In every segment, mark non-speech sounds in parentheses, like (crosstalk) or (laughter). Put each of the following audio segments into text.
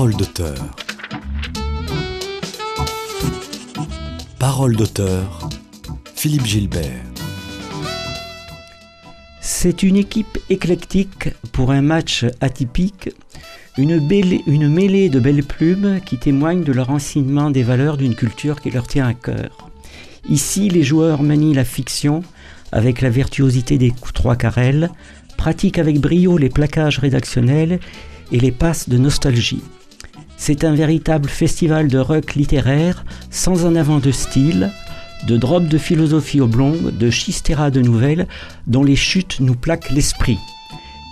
Parole d'auteur. Parole d'auteur. Philippe Gilbert. C'est une équipe éclectique pour un match atypique, une, mêlée de belles plumes qui témoignent de leur enseignement des valeurs d'une culture qui leur tient à cœur. Ici, les joueurs manient la fiction avec la virtuosité des trois carrels, pratiquent avec brio les plaquages rédactionnels et les passes de nostalgie. C'est un véritable festival de rock littéraire sans en avant de style, de drop de philosophie oblongue, de chistera de nouvelles dont les chutes nous plaquent l'esprit.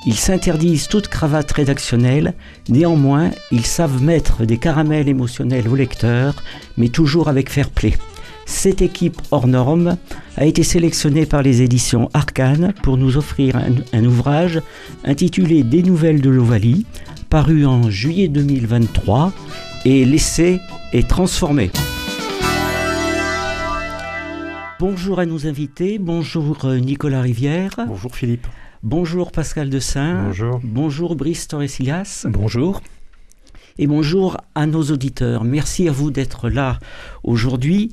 Ils s'interdisent toute cravate rédactionnelle, néanmoins ils savent mettre des caramels émotionnels au lecteur, mais toujours avec fair play. Cette équipe hors norme a été sélectionnée par les éditions Arcane pour nous offrir un, un ouvrage intitulé Des nouvelles de l'Ovalie, paru en juillet 2023, et l'essai est transformé. Bonjour à nos invités, bonjour euh, Nicolas Rivière, Bonjour Philippe. bonjour Pascal Dessin, Bonjour. bonjour Brice Torresillas Bonjour. et bonjour à nos auditeurs. Merci à vous d'être là aujourd'hui.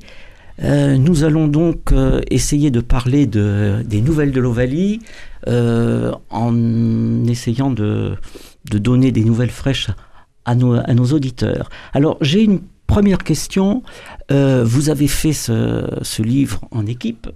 Euh, nous allons donc euh, essayer de parler de, des nouvelles de l'Ovalie euh, en essayant de, de donner des nouvelles fraîches à nos, auditeurs. Alors j'ai une première question. Euh, vous avez fait ce, livre en équipe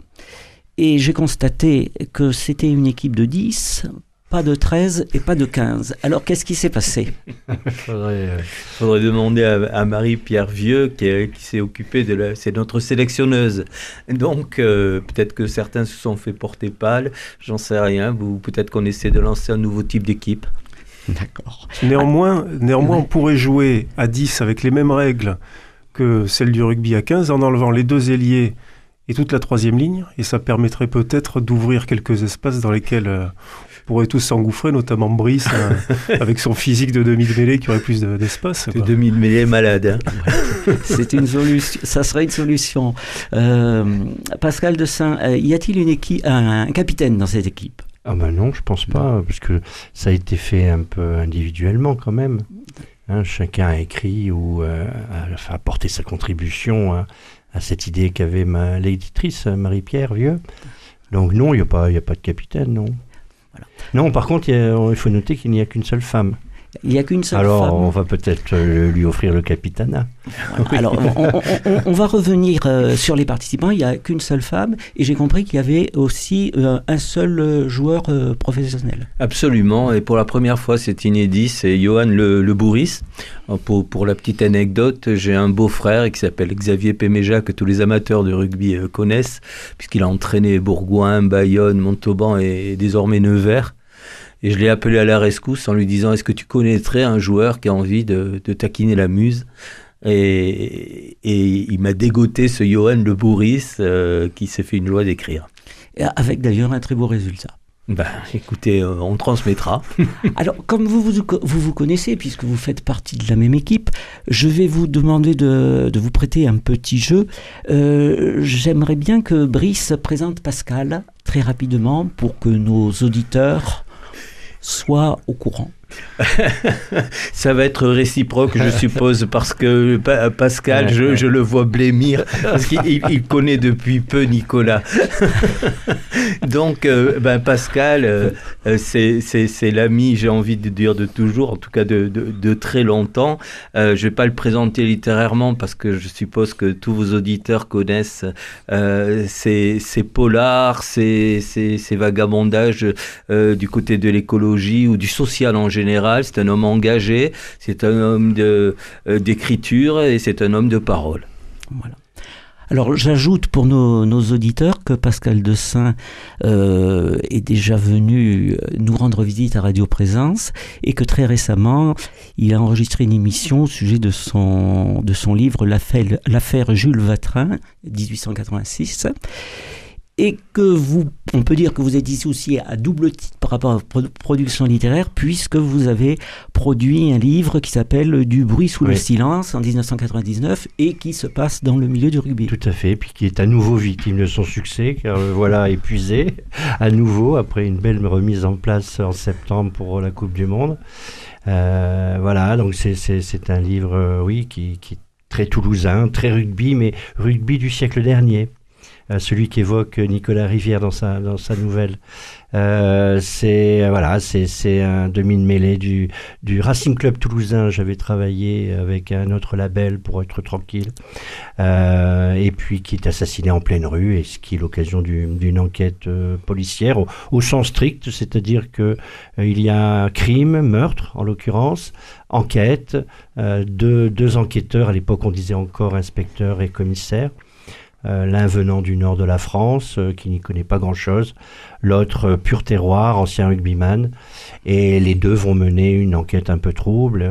et j'ai constaté que c'était une équipe de 10, pas de 13 et pas de 15. Alors qu'est-ce qui s'est passé? (laughs) Faudrait, euh, faudrait demander à, Marie-Pierre Vieux, qui, est- qui s'est occupée de la. C'est notre sélectionneuse. Donc, euh, peut-être que certains se sont fait porter pâle, j'en sais rien. Peut-être qu'on essaie de lancer un nouveau type d'équipe. (laughs) D'accord. Néanmoins, néanmoins Ouais. on pourrait jouer à 10 avec les mêmes règles que celles du rugby à 15 en enlevant les deux ailiers et toute la troisième ligne. Et ça permettrait peut-être d'ouvrir quelques espaces dans lesquels euh, on pourrait tous s'engouffrer, notamment Brice, euh, (laughs) avec son physique de demi-mêlée qui aurait plus de- d'espace. De quoi. 2000 mêlées malades. hein. C'est une solution. Ça serait une solution. Euh, Pascal de Saint, euh, y a-t-il une équipe, un, un capitaine dans cette équipe? Ah ben non, je pense pas, parce que ça a été fait un peu individuellement quand même. Hein, chacun a écrit ou euh, a, apporté sa contribution à, à cette idée qu'avait ma l'éditrice Marie-Pierre Vieux. Donc non, il n'y a, pas- il y a pas de capitaine, non. Voilà. Non, par contre, il faut noter qu'il n'y a qu'une seule femme. Il n'y a qu'une seule Alors, femme. on va peut-être euh, lui offrir le capitanat. Voilà. (laughs) Alors, on, on- on- on va revenir euh, sur les participants. Il n'y a qu'une seule femme. Et j'ai compris qu'il y avait aussi euh, un seul joueur euh, professionnel. Absolument. Et pour la première fois, c'est inédit. C'est Johan Le, le Bourris. Pour, pour la petite anecdote, j'ai un beau-frère qui s'appelle Xavier Péméja, que tous les amateurs de rugby euh, connaissent, puisqu'il a entraîné Bourgoin, Bayonne, Montauban et désormais Nevers. Et je l'ai appelé à la rescousse en lui disant Est-ce que tu connaîtrais un joueur qui a envie de, de taquiner la muse? Et, et il m'a dégoté ce Johan Le Bourris euh, qui s'est fait une joie d'écrire. Avec d'ailleurs un très beau résultat. Ben, écoutez, euh, on transmettra. (laughs) Alors, comme vous vous, vous vous connaissez, puisque vous faites partie de la même équipe, je vais vous demander de, de vous prêter un petit jeu. Euh, J'aimerais bien que Brice présente Pascal très rapidement pour que nos auditeurs soient au courant. (laughs) Ça va être réciproque, je suppose, parce que Pa- Pascal, je, je le vois blêmir, parce qu'il il- il connaît depuis peu Nicolas. (laughs) Donc, euh, ben Pascal, euh, euh, c'est l'ami, j'ai envie de dire de toujours, en tout cas de, de- de très longtemps. Euh, je ne vais pas le présenter littérairement, parce que je suppose que tous vos auditeurs connaissent ces, polars, ces, vagabondages du côté de l'écologie ou du social en général. C'est un homme engagé, c'est un homme euh, d'écriture et c'est un homme de parole. Voilà. Alors j'ajoute pour nos, auditeurs que Pascal Dessin euh, est déjà venu nous rendre visite à Radio Présence et que très récemment il a enregistré une émission au sujet de son, de son livre l'affaire Jules Vatrin, 1886. Et que vous, on peut dire que vous êtes ici aussi à double titre par rapport à votre production littéraire, puisque vous avez produit un livre qui s'appelle Du bruit sous le silence en 1999 et qui se passe dans le milieu du rugby. Tout à fait, puis qui est à nouveau victime de son succès, car le voilà (laughs) épuisé, à nouveau, après une belle remise en place en septembre pour la Coupe du Monde. Euh, voilà, donc c'est un livre, euh, oui, qui, qui est très toulousain, très rugby, mais rugby du siècle dernier. Euh, celui qu'évoque Nicolas Rivière dans sa, dans sa nouvelle. Euh, c'est voilà, c'est un demi de mêlée du, du Racing Club toulousain. J'avais travaillé avec un autre label pour être tranquille. Euh, et puis qui est assassiné en pleine rue, et ce qui est l'occasion du- d'une enquête policière au, au sens strict, c'est-à-dire que il y a un crime, meurtre en l'occurrence, enquête, deux, deux enquêteurs, à l'époque on disait encore inspecteur et commissaire. Euh, L'un venant du nord de la France, euh, qui n'y connaît pas grand-chose, l'autre euh, pur terroir, ancien rugbyman, et les deux vont mener une enquête un peu trouble,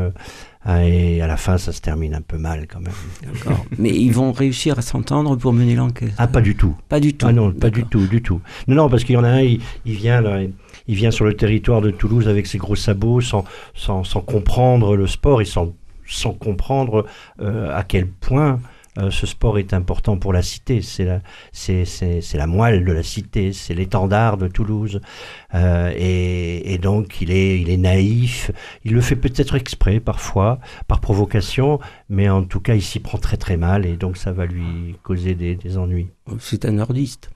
euh, et à la fin ça se termine un peu mal quand même. D'accord. Mais ils vont réussir à s'entendre pour mener l'enquête. Ah, pas du tout. Pas du tout. Ah non, pas du tout, du tout. Non, non, parce qu'il y en a un, il, il vient là, il vient sur le territoire de Toulouse avec ses gros sabots, sans, sans, sans comprendre le sport et sans, sans comprendre euh, à quel point euh, ce sport est important pour la cité. C'est la, moelle de la cité, c'est l'étendard de Toulouse. Euh, et, donc, il est, il est naïf. Il le fait peut-être exprès parfois, par provocation, mais en tout cas, il s'y prend très très mal et donc ça va lui causer des ennuis. C'est un nordiste.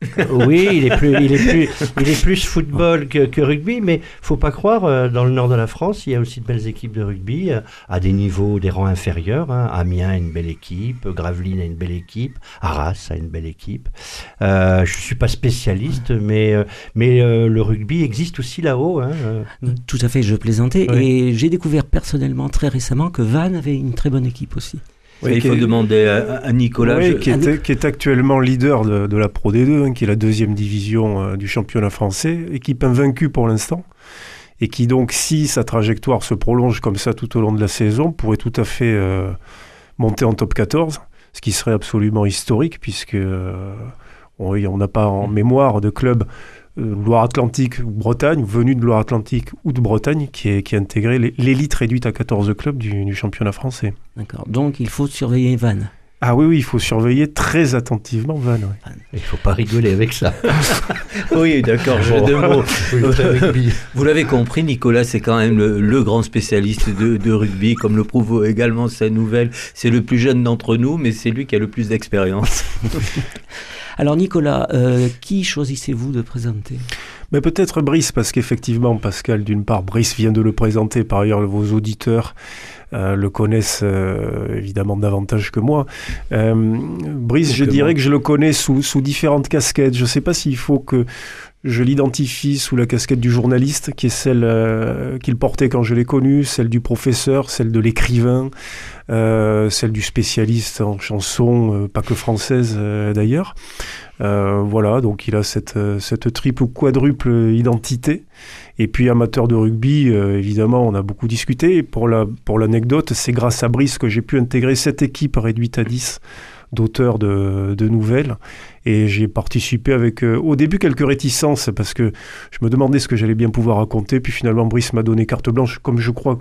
(laughs) Oui, il est plus, il est plus, il est plus football que, que rugby, mais faut pas croire. euh, Dans le nord de la France, il y a aussi de belles équipes de rugby euh, à des niveaux, des rangs inférieurs. hein. Amiens a une belle équipe, Gravelines a une belle équipe, Arras a une belle équipe. Euh, je suis pas spécialiste, mais euh, mais euh, le rugby existe aussi là-haut. hein. Tout à fait, je plaisantais. Oui. Et j'ai découvert personnellement très récemment que Vannes avait une très bonne équipe aussi. Oui, il qui faut est- demander à, à Nicolas. Oui, je- qui, est, qui est actuellement leader de, de la Pro D2, hein, qui est la deuxième division euh, du championnat français, équipe invaincue pour l'instant, et qui donc, si sa trajectoire se prolonge comme ça tout au long de la saison, pourrait tout à fait euh, monter en top 14, ce qui serait absolument historique, puisque euh, on n'a pas en mémoire de club Loire-Atlantique ou Bretagne, venu de Loire-Atlantique ou de Bretagne, qui, est, qui a intégré l'é- l'élite réduite à 14 clubs du, du championnat français. D'accord. Donc il faut surveiller Vannes. Ah oui, oui, il faut surveiller très attentivement Van. ouais. Il faut pas rigoler avec ça. (laughs) Oui, d'accord, jeu de mots. (laughs) (laughs) Vous l'avez compris, Nicolas, c'est quand même le, le grand spécialiste de, de rugby, comme le prouve également sa nouvelle. C'est le plus jeune d'entre nous, mais c'est lui qui a le plus d'expérience. Alors Nicolas, euh, qui choisissez-vous de présenter? Mais peut-être Brice, parce qu'effectivement, Pascal, d'une part, Brice vient de le présenter, par ailleurs, vos auditeurs euh, le connaissent euh, évidemment davantage que moi. Euh, Brice, je dirais que je le connais sous, sous différentes casquettes. Je ne sais pas s'il faut que je l'identifie sous la casquette du journaliste, qui est celle euh, qu'il portait quand je l'ai connu, celle du professeur, celle de l'écrivain, euh, celle du spécialiste en chanson, euh, pas que française d'ailleurs. Euh, voilà, donc il a cette, euh, cette triple ou quadruple identité. Et puis amateur de rugby, euh, évidemment, on a beaucoup discuté. Pour la pour l'anecdote, c'est grâce à Brice que j'ai pu intégrer cette équipe réduite à 10 d'auteurs de, de nouvelles. Et j'ai participé avec, euh, au début, quelques réticences, parce que je me demandais ce que j'allais bien pouvoir raconter. Puis finalement, Brice m'a donné carte blanche, comme je crois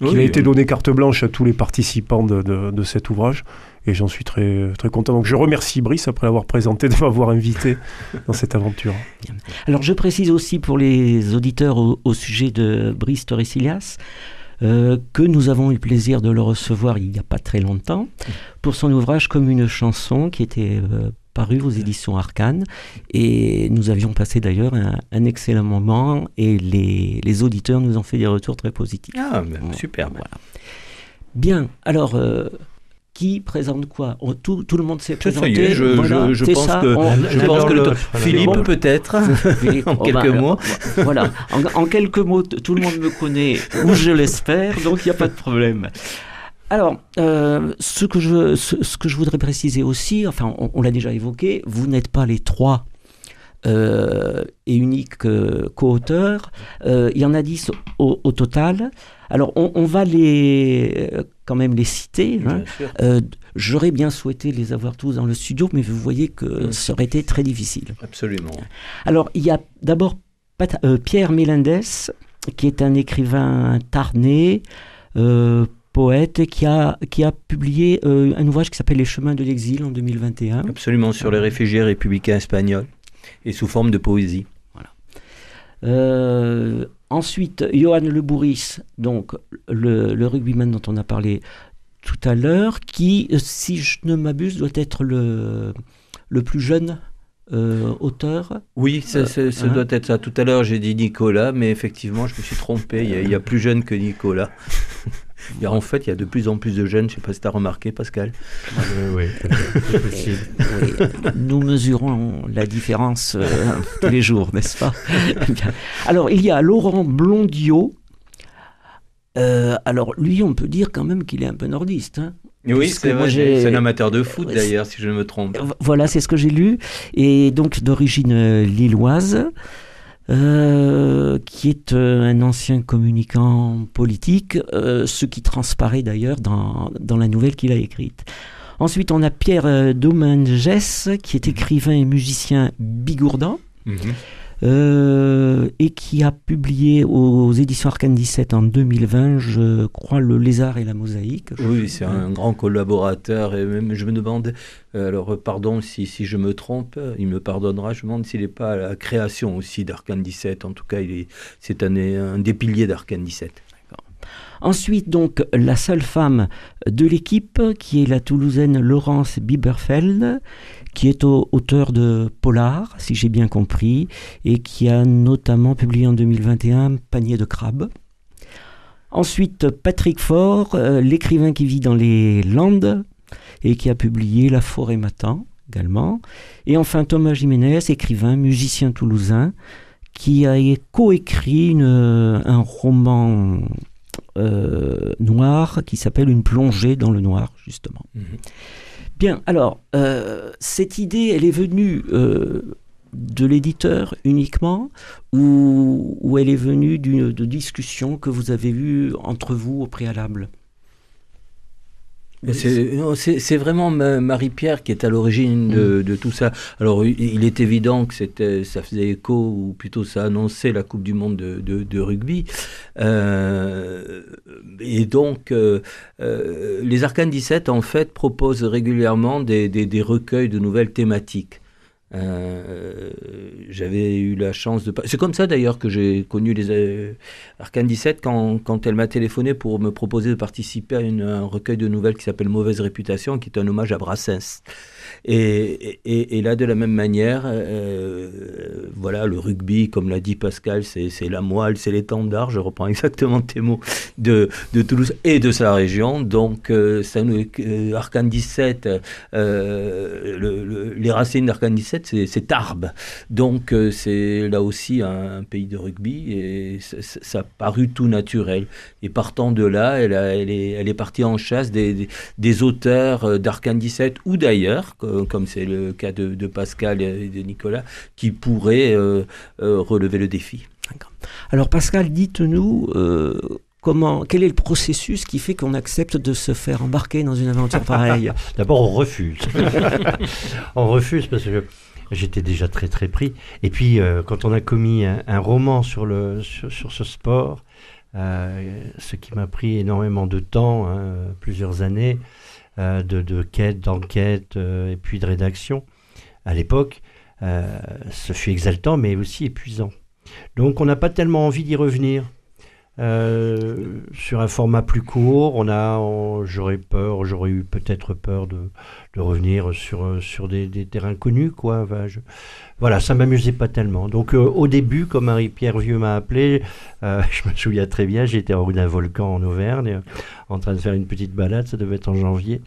qu'il a été donné carte blanche à tous les participants de, de- de cet ouvrage. Et j'en suis très, très content. Donc je remercie Brice, après l'avoir présenté, de m'avoir invité dans cette aventure. Alors je précise aussi pour les auditeurs au, au sujet de Brice Torresilias euh, que nous avons eu le plaisir de le recevoir il n'y a pas très longtemps pour son ouvrage Comme une chanson qui était euh, paru aux éditions Arcane et nous avions passé d'ailleurs un, un excellent moment et les, les auditeurs nous ont fait des retours très positifs. Ah, ben, superbe. Voilà. Bien, alors euh, qui présente quoi? On- tout, tout le monde s'est présenté. ça y est, je, voilà, je- je pense ça, que, on- je l'un pense dans que le. Philippe, Bon. peut-être, (laughs) en oh, quelques ben, mots. Voilà, en, en quelques mots, tout le monde me connaît, ou je l'espère, donc il n'y a pas de problème. Alors, euh, ce, que je, ce, ce que je voudrais préciser aussi, enfin, on, on l'a déjà évoqué, vous n'êtes pas les trois euh, et unique euh, co-auteur. Euh, il y en a 10 au, au total. Alors, on, on va les, quand même les citer. hein. J'aurais bien souhaité les avoir tous dans le studio, mais vous voyez que ça aurait été très difficile. Absolument. Alors, il y a d'abord Pierre Mélindes, qui est un écrivain tarné, euh, poète, qui a, qui a publié euh, un ouvrage qui s'appelle Les chemins de l'exil en 2021. Absolument, sur les réfugiés républicains espagnols et sous forme de poésie. Euh, ensuite, Johan Le Bourris, donc le, le rugbyman dont on a parlé tout à l'heure, qui, euh, si je ne m'abuse, doit être le, le plus jeune euh, auteur. Oui, ça, hein. doit être ça. Tout à l'heure, j'ai dit Nicolas, mais effectivement, je me suis trompé. Il y a, il y a plus jeune que Nicolas. (laughs) Il y a, en fait, il y a de plus en plus de jeunes. Je ne sais pas si tu as remarqué, Pascal. Oui, oui. (laughs) C'est possible. Oui, nous mesurons la différence euh, (laughs) tous les jours, n'est-ce pas? Alors, il y a Laurent Blondiot. Euh, alors, lui, on peut dire quand même qu'il est un peu nordiste. hein. Oui, c'est un amateur de foot, d'ailleurs, si je ne me trompe. Euh, Voilà, c'est ce que j'ai lu. Et donc d'origine euh, lilloise, euh, qui est euh, un ancien communicant politique, euh, ce qui transparaît d'ailleurs dans, dans la nouvelle qu'il a écrite. Ensuite, on a Pierre Domingues, qui est écrivain et musicien bigourdan. Mhm. Euh, et qui a publié aux éditions Arcane 17 en 2020, je crois, Le Lézard et la Mosaïque. Oui, c'est un grand collaborateur. Et même, je me demande, euh, alors pardon si, si je me trompe, il me pardonnera, je me demande s'il n'est pas à la création aussi d'Arcane 17. En tout cas, il est, c'est un, un des piliers d'Arcane 17. Ensuite, donc, la seule femme de l'équipe, qui est la Toulousaine Laurence Bieberfeld, qui est au- auteur de Polar, si j'ai bien compris, et qui a notamment publié en 2021 Panier de crabes. Ensuite, Patrick Faure, euh, l'écrivain qui vit dans les Landes, et qui a publié La forêt m'attend également. Et enfin, Thomas Jiménez, écrivain, musicien toulousain, qui a coécrit euh, un roman euh, noir qui s'appelle Une plongée dans le noir, justement. Mhm. Bien, alors, euh, cette idée, elle est venue euh, de l'éditeur uniquement ou, elle est venue d'une de discussions que vous avez eues entre vous au préalable? C'est vraiment Ma- Marie-Pierre qui est à l'origine de, de tout ça. Alors, il- il est évident que c'était, ça faisait écho, ou plutôt ça annonçait la Coupe du Monde de, de- de rugby. Euh, et donc, euh, euh, les Arcanes 17, en fait, proposent régulièrement des, des- des recueils de nouvelles thématiques. Euh, j'avais eu la chance de... C'est comme ça d'ailleurs que j'ai connu les euh, Arcane 17 quand, quand elle m'a téléphoné pour me proposer de participer à une- un recueil de nouvelles qui s'appelle Mauvaise Réputation, qui est un hommage à Brassens. Et, et, là, de la même manière, euh, voilà, le rugby, comme l'a dit Pascal, c'est la moelle, c'est l'étendard, je reprends (laughs) exactement tes mots, de, de Toulouse et de sa région. Donc, euh, ça nous, euh, Arcane 17, euh, le- le- les racines d'Arcane 17, c'est- Tarbes. Donc, c'est là aussi un, pays de rugby et ça, a paru tout naturel. Et partant de là, elle, elle, est, elle est partie en chasse des, des, des auteurs d'Arcane 17 ou d'ailleurs, comme c'est le cas de, de Pascal et de Nicolas, qui pourraient euh, euh, relever le défi. Alors Pascal, dites-nous euh, comment, quel est le processus qui fait qu'on accepte de se faire embarquer dans une aventure pareille? (laughs) D'abord, on refuse. (laughs) on refuse parce que j'étais déjà très très pris. Et puis, euh, quand on a commis un, un roman sur, le, sur, sur ce sport, euh, ce qui m'a pris énormément de temps, hein, plusieurs années, euh, de, de quête, d'enquête euh, et puis de rédaction, à l'époque, euh, ce fut exaltant mais aussi épuisant. Donc, on n'a pas tellement envie d'y revenir. Euh, sur un format plus court, on a, j'aurais peur, j'aurais eu peut-être peur de, de revenir sur, sur des, terrains connus, quoi. Enfin, je- voilà, ça m'amusait pas tellement. Donc, euh, au début, comme Marie-Pierre Vieux m'a appelé, euh, (laughs) je me souviens très bien, j'étais en haut d'un volcan en Auvergne, en train de faire une petite balade, ça devait être en janvier.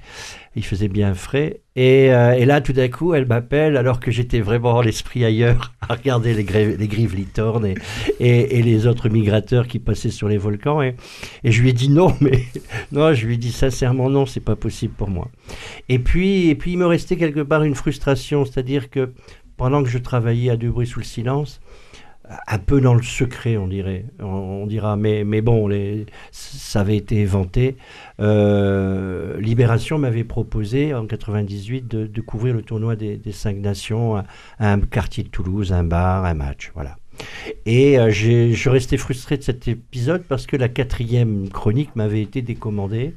Il faisait bien frais. Et, euh, et là, tout d'un coup, elle m'appelle alors que j'étais vraiment l'esprit ailleurs, (laughs) à regarder les, les grives litornes et, et, et les autres migrateurs qui passaient sur les volcans. Et, et je lui ai dit non, (laughs) mais non, je lui ai dit sincèrement non, c'est pas possible pour moi. Et puis, et puis il me restait quelque part une frustration, c'est-à-dire que pendant que je travaillais à bruits sous le silence, un peu dans le secret, on dirait, on, dira, mais, bon, ça avait été vanté. Euh, Libération m'avait proposé en 98 de, couvrir le tournoi des, cinq nations à, un quartier de Toulouse, un bar, un match, voilà. Et euh, je restais frustré de cet épisode parce que la quatrième chronique m'avait été décommandée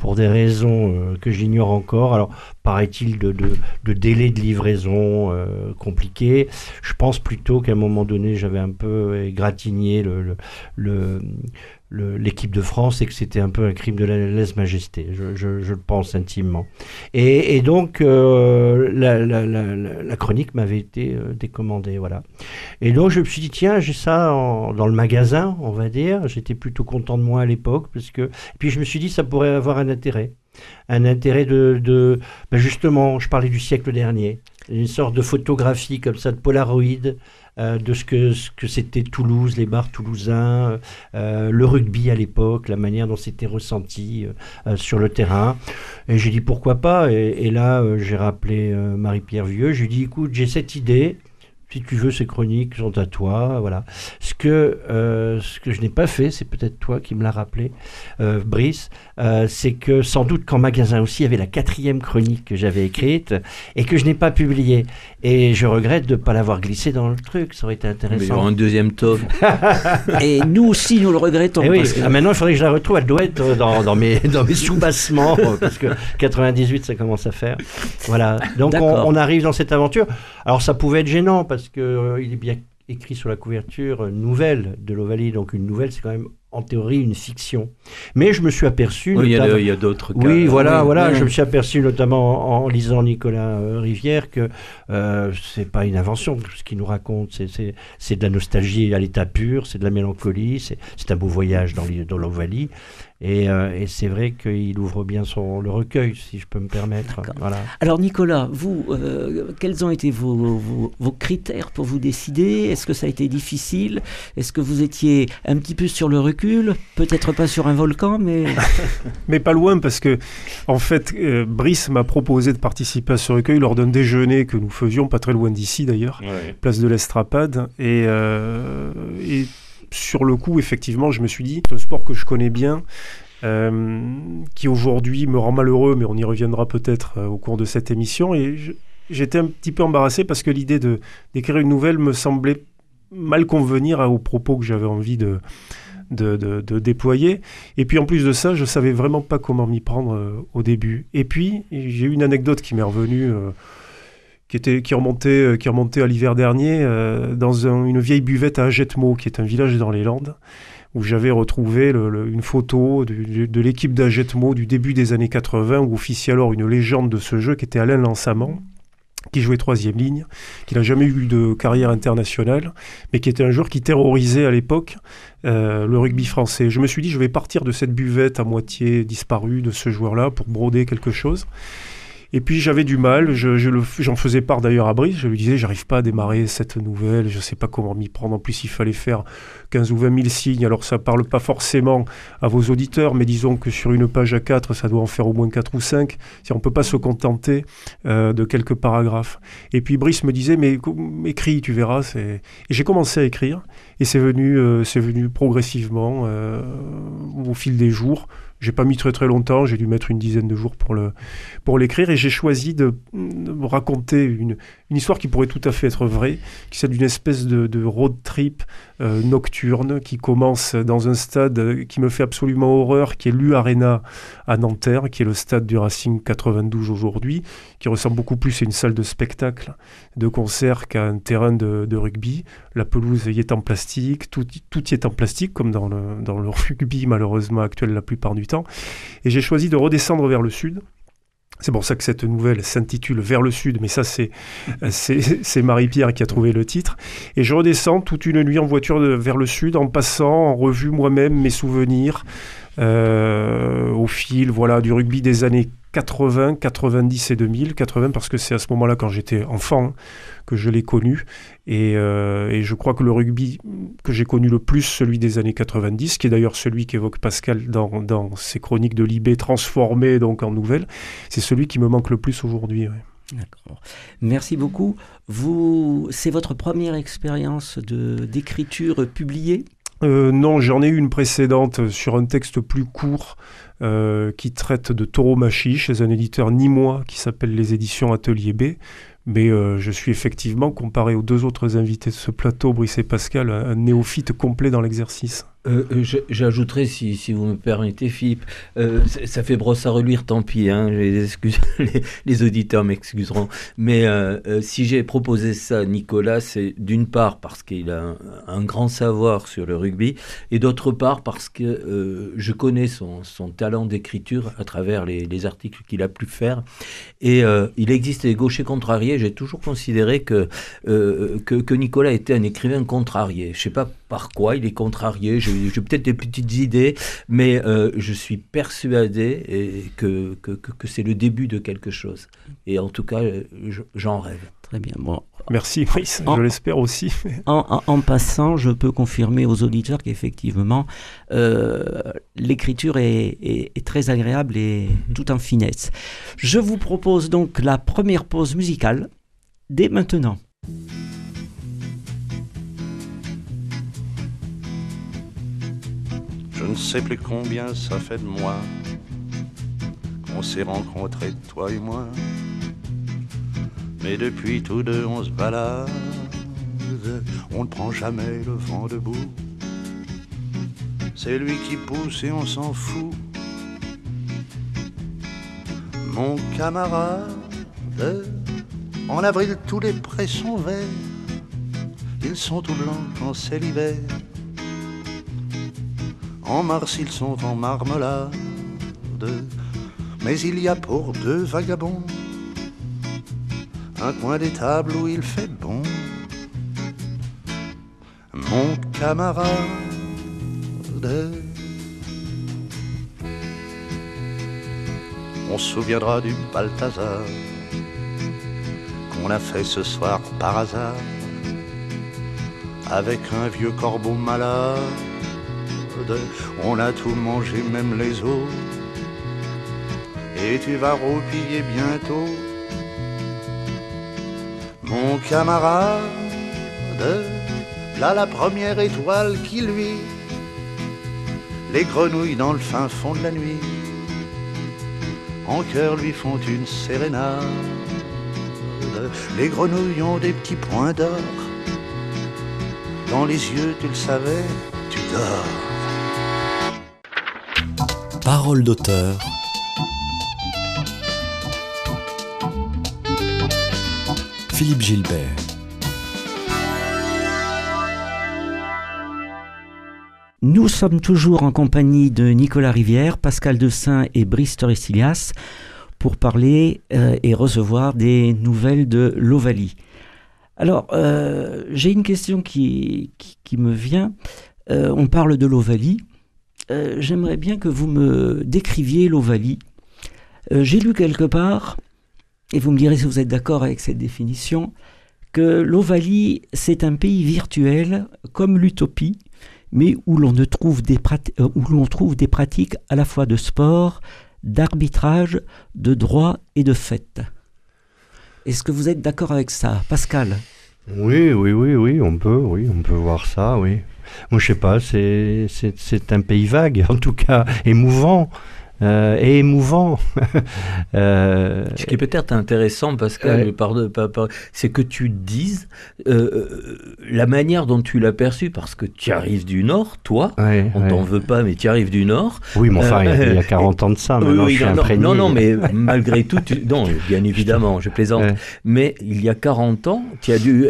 pour des raisons euh, que j'ignore encore. Alors, paraît-il, de, de, de livraison euh, compliqué. Je pense plutôt qu'à un moment donné, j'avais un peu égratigné le, l'équipe de France et que c'était un peu un crime de la lèse-majesté, je, le pense intimement. Et, donc, euh, la, chronique m'avait été euh, décommandée, voilà. Et donc, je me suis dit, tiens, j'ai ça dans le magasin, on va dire. J'étais plutôt content de moi à l'époque, parce que... Et puis, je me suis dit, ça pourrait avoir un intérêt. Un intérêt de... ben justement, je parlais du siècle dernier. Une sorte de photographie comme ça, de Polaroid, euh, de ce que, ce que c'était Toulouse, les bars toulousains, euh, le rugby à l'époque, la manière dont c'était ressenti euh, sur le terrain. Et j'ai dit pourquoi pas. Et, et là, j'ai rappelé Marie-Pierre Vieux. Je lui ai dit écoute, j'ai cette idée si tu veux, ces chroniques sont à toi. Voilà. Ce que, euh, ce que je n'ai pas fait, c'est peut-être toi qui me l'as rappelé, euh, Brice, euh, c'est que sans doute qu'en magasin aussi, il y avait la quatrième chronique que j'avais écrite et que je n'ai pas publiée. Et je regrette de ne pas l'avoir glissé dans le truc. Ça aurait été intéressant. Mais il y aura un deuxième tome. (laughs) et nous aussi, nous le regrettons. Et eh ah, maintenant, il faudrait que je la retrouve. Elle doit être dans, dans mes, (laughs) dans mes sous-bassements (laughs) parce que 98, ça commence à faire. Voilà. Donc, on, on, arrive dans cette aventure. Alors, ça pouvait être gênant parce qu'il euh, il est bien écrit sur la couverture euh, nouvelle de l'Ovalie. Donc, une nouvelle, c'est quand même en théorie une fiction. Mais je me suis aperçu. il y a, d'autres cas. Oui, voilà, voilà. Je me suis aperçu notamment en, lisant Nicolas euh, Rivière que euh, c'est pas une invention. Ce qu'il nous raconte, c'est de la nostalgie à l'état pur, c'est de la mélancolie, c'est un beau voyage dans l'Ovalie. Euh, et, c'est vrai qu'il ouvre bien son, le recueil, si je peux me permettre. Voilà. Alors Nicolas, vous, euh, quels ont été vos, vos, critères pour vous décider? Est-ce que ça a été difficile? Est-ce que vous étiez un petit peu sur le recul? Peut-être pas sur un volcan, mais... (laughs) mais pas loin, parce que en fait, euh, Brice m'a proposé de participer à ce recueil lors d'un déjeuner que nous faisions, pas très loin d'ici d'ailleurs, place de l'Estrapade. Et, et sur le coup, effectivement, je me suis dit, c'est un sport que je connais bien, euh, qui aujourd'hui me rend malheureux, mais on y reviendra peut-être euh, au cours de cette émission. Et j'étais un petit peu embarrassé parce que l'idée d'écrire une nouvelle me semblait mal convenir aux propos que j'avais envie de, de, déployer. Et puis en plus de ça, je savais vraiment pas comment m'y prendre euh, au début. Et puis, j'ai eu une anecdote qui m'est revenue qui, était, qui, remontait, euh, qui remontait à l'hiver dernier euh, dans une vieille buvette à Agetmo, qui est un village dans les Landes, où j'avais retrouvé une photo de, l'équipe d'Agetmo du début des années 80, où officie alors une légende de ce jeu qui était Alain Lansamant qui jouait troisième ligne, qui n'a jamais eu de carrière internationale, mais qui était un joueur qui terrorisait à l'époque euh, le rugby français. Je me suis dit, je vais partir de cette buvette à moitié disparue de ce joueur-là pour broder quelque chose. Et puis j'avais du mal, j'en je, faisais part d'ailleurs à Brice, je lui disais j'arrive pas à démarrer cette nouvelle, je sais pas comment m'y prendre, en plus il fallait faire 15 ou 20 000 signes, alors ça parle pas forcément à vos auditeurs, mais disons que sur une page à 4, ça doit en faire au moins 4 ou 5, si on peut pas se contenter euh, de quelques paragraphes. Et puis Brice me disait mais écris, tu verras, et j'ai commencé à écrire, et c'est venu, euh, c'est venu progressivement euh, au fil des jours, j'ai pas mis très très longtemps, j'ai dû mettre une dizaine de jours pour le pour l'écrire et j'ai choisi de, raconter une, une, histoire qui pourrait tout à fait être vraie, qui est celle d'une espèce de, de, road trip euh, nocturne qui commence dans un stade qui me fait absolument horreur, qui est l'U Arena à Nanterre, qui est le stade du Racing 92 aujourd'hui, qui ressemble beaucoup plus à une salle de spectacle, de concert qu'à un terrain de, de, rugby. La pelouse y est en plastique, tout, tout y est en plastique, comme dans le, dans le (laughs) rugby malheureusement actuel la plupart du Et j'ai choisi de redescendre vers le sud c'est pour ça que cette nouvelle s'intitule Vers le Sud, mais ça c'est, Marie-Pierre qui a trouvé le titre. Et je redescends toute une nuit en voiture vers le Sud en passant en revue moi-même mes souvenirs euh, au fil voilà, du rugby des années 80, 90 et 2000. 80 parce que c'est à ce moment-là, quand j'étais enfant, que je l'ai connu. Euh, et, je crois que le rugby que j'ai connu le plus, celui des années 90, qui est d'ailleurs celui qu'évoque Pascal dans, dans, ses chroniques de Libé transformées donc en nouvelles, c'est celui qui me manque le plus aujourd'hui. D'accord. Merci beaucoup. Vous, c'est votre première expérience de d'écriture publiée? Euh, non, j'en ai eu une précédente sur un texte plus court euh, qui traite de tauromachie chez un éditeur nîmois qui s'appelle les éditions Atelier B. Mais euh, je suis effectivement, comparé aux deux autres invités de ce plateau, Brice et Pascal, un néophyte complet dans l'exercice. Euh, euh J'ajouterais, si, vous me permettez, Philippe, euh, ça fait brosse à reluire, tant pis, hein, (laughs) les, auditeurs m'excuseront. Mais euh, si j'ai proposé ça à Nicolas, c'est d'une part parce qu'il a un, grand savoir sur le rugby, et d'autre part parce que je connais son, talent d'écriture à travers les, les articles qu'il a pu faire. Et il existe des gauchers contrariés, j'ai toujours considéré que, que, que, Nicolas était un écrivain contrarié. Je ne sais pas par quoi il est contrarié, j'ai peut-être des petites idées, mais euh, je suis persuadé et que, que, que c'est le début de quelque chose. Et en tout cas, j'en rêve. Très bien. Bon. Merci, Brice. je l'espère aussi. (laughs) En, en, en, passant, je peux confirmer aux auditeurs qu'effectivement, euh, l'écriture est, est, est, très agréable et tout en finesse. Je vous propose donc la première pause musicale dès maintenant. Je ne sais plus combien ça fait de moi qu'on s'est rencontrés, toi et moi. Mais depuis tous deux, on se balade. On ne prend jamais le vent debout. C'est lui qui pousse et on s'en fout. Mon camarade, en avril, tous les prés sont verts. Ils sont tout blancs quand c'est l'hiver. En mars, ils sont en marmelade. Mais il y a pour deux vagabonds un coin des tables où il fait bon. Mon camarade, on se souviendra du Balthazar qu'on a fait ce soir par hasard avec un vieux corbeau malade on a tout mangé, même les os. Et tu vas roupiller bientôt, mon camarade. Là la première étoile qui lui, les grenouilles dans le fin fond de la nuit, en cœur lui font une sérénade. Les grenouilles ont des petits points d'or, dans les yeux, tu le savais, tu dors. Parole d'auteur. Philippe Gilbert. Nous sommes toujours en compagnie de Nicolas Rivière, Pascal Dessin et Brice Torresilias pour parler euh, et recevoir des nouvelles de l'Ovalie. Alors, euh, j'ai une question qui, me vient. Euh, on parle de l'Ovalie. Euh, j'aimerais bien que vous me décriviez l'Ovalie. Euh, J'ai lu quelque part, et vous me direz si vous êtes d'accord avec cette définition, que l'Ovalie, c'est un pays virtuel comme l'utopie, mais où l'on trouve, euh, trouve des pratiques à la fois de sport, d'arbitrage, de droit et de fête. Est-ce que vous êtes d'accord avec ça, Pascal? Oui, oui, oui, oui, on peut, oui, on peut voir ça, oui. Moi, je sais pas, c'est un pays vague, (laughs) en tout cas émouvant. Euh, et émouvant. (laughs) euh... Ce qui est peut-être intéressant, Pascal, c'est que tu dises euh, la manière dont tu l'as perçu, parce que tu arrives du Nord, toi, ouais, on ouais. t'en veut pas, mais tu arrives du Nord. Oui, mais enfin, il y a 40 (laughs) ans de ça, maintenant oui, je suis non, imprégné. Non, non, mais malgré tout, tu, non, bien (laughs) évidemment, je plaisante, mais il y a 40 ans, tu as dû,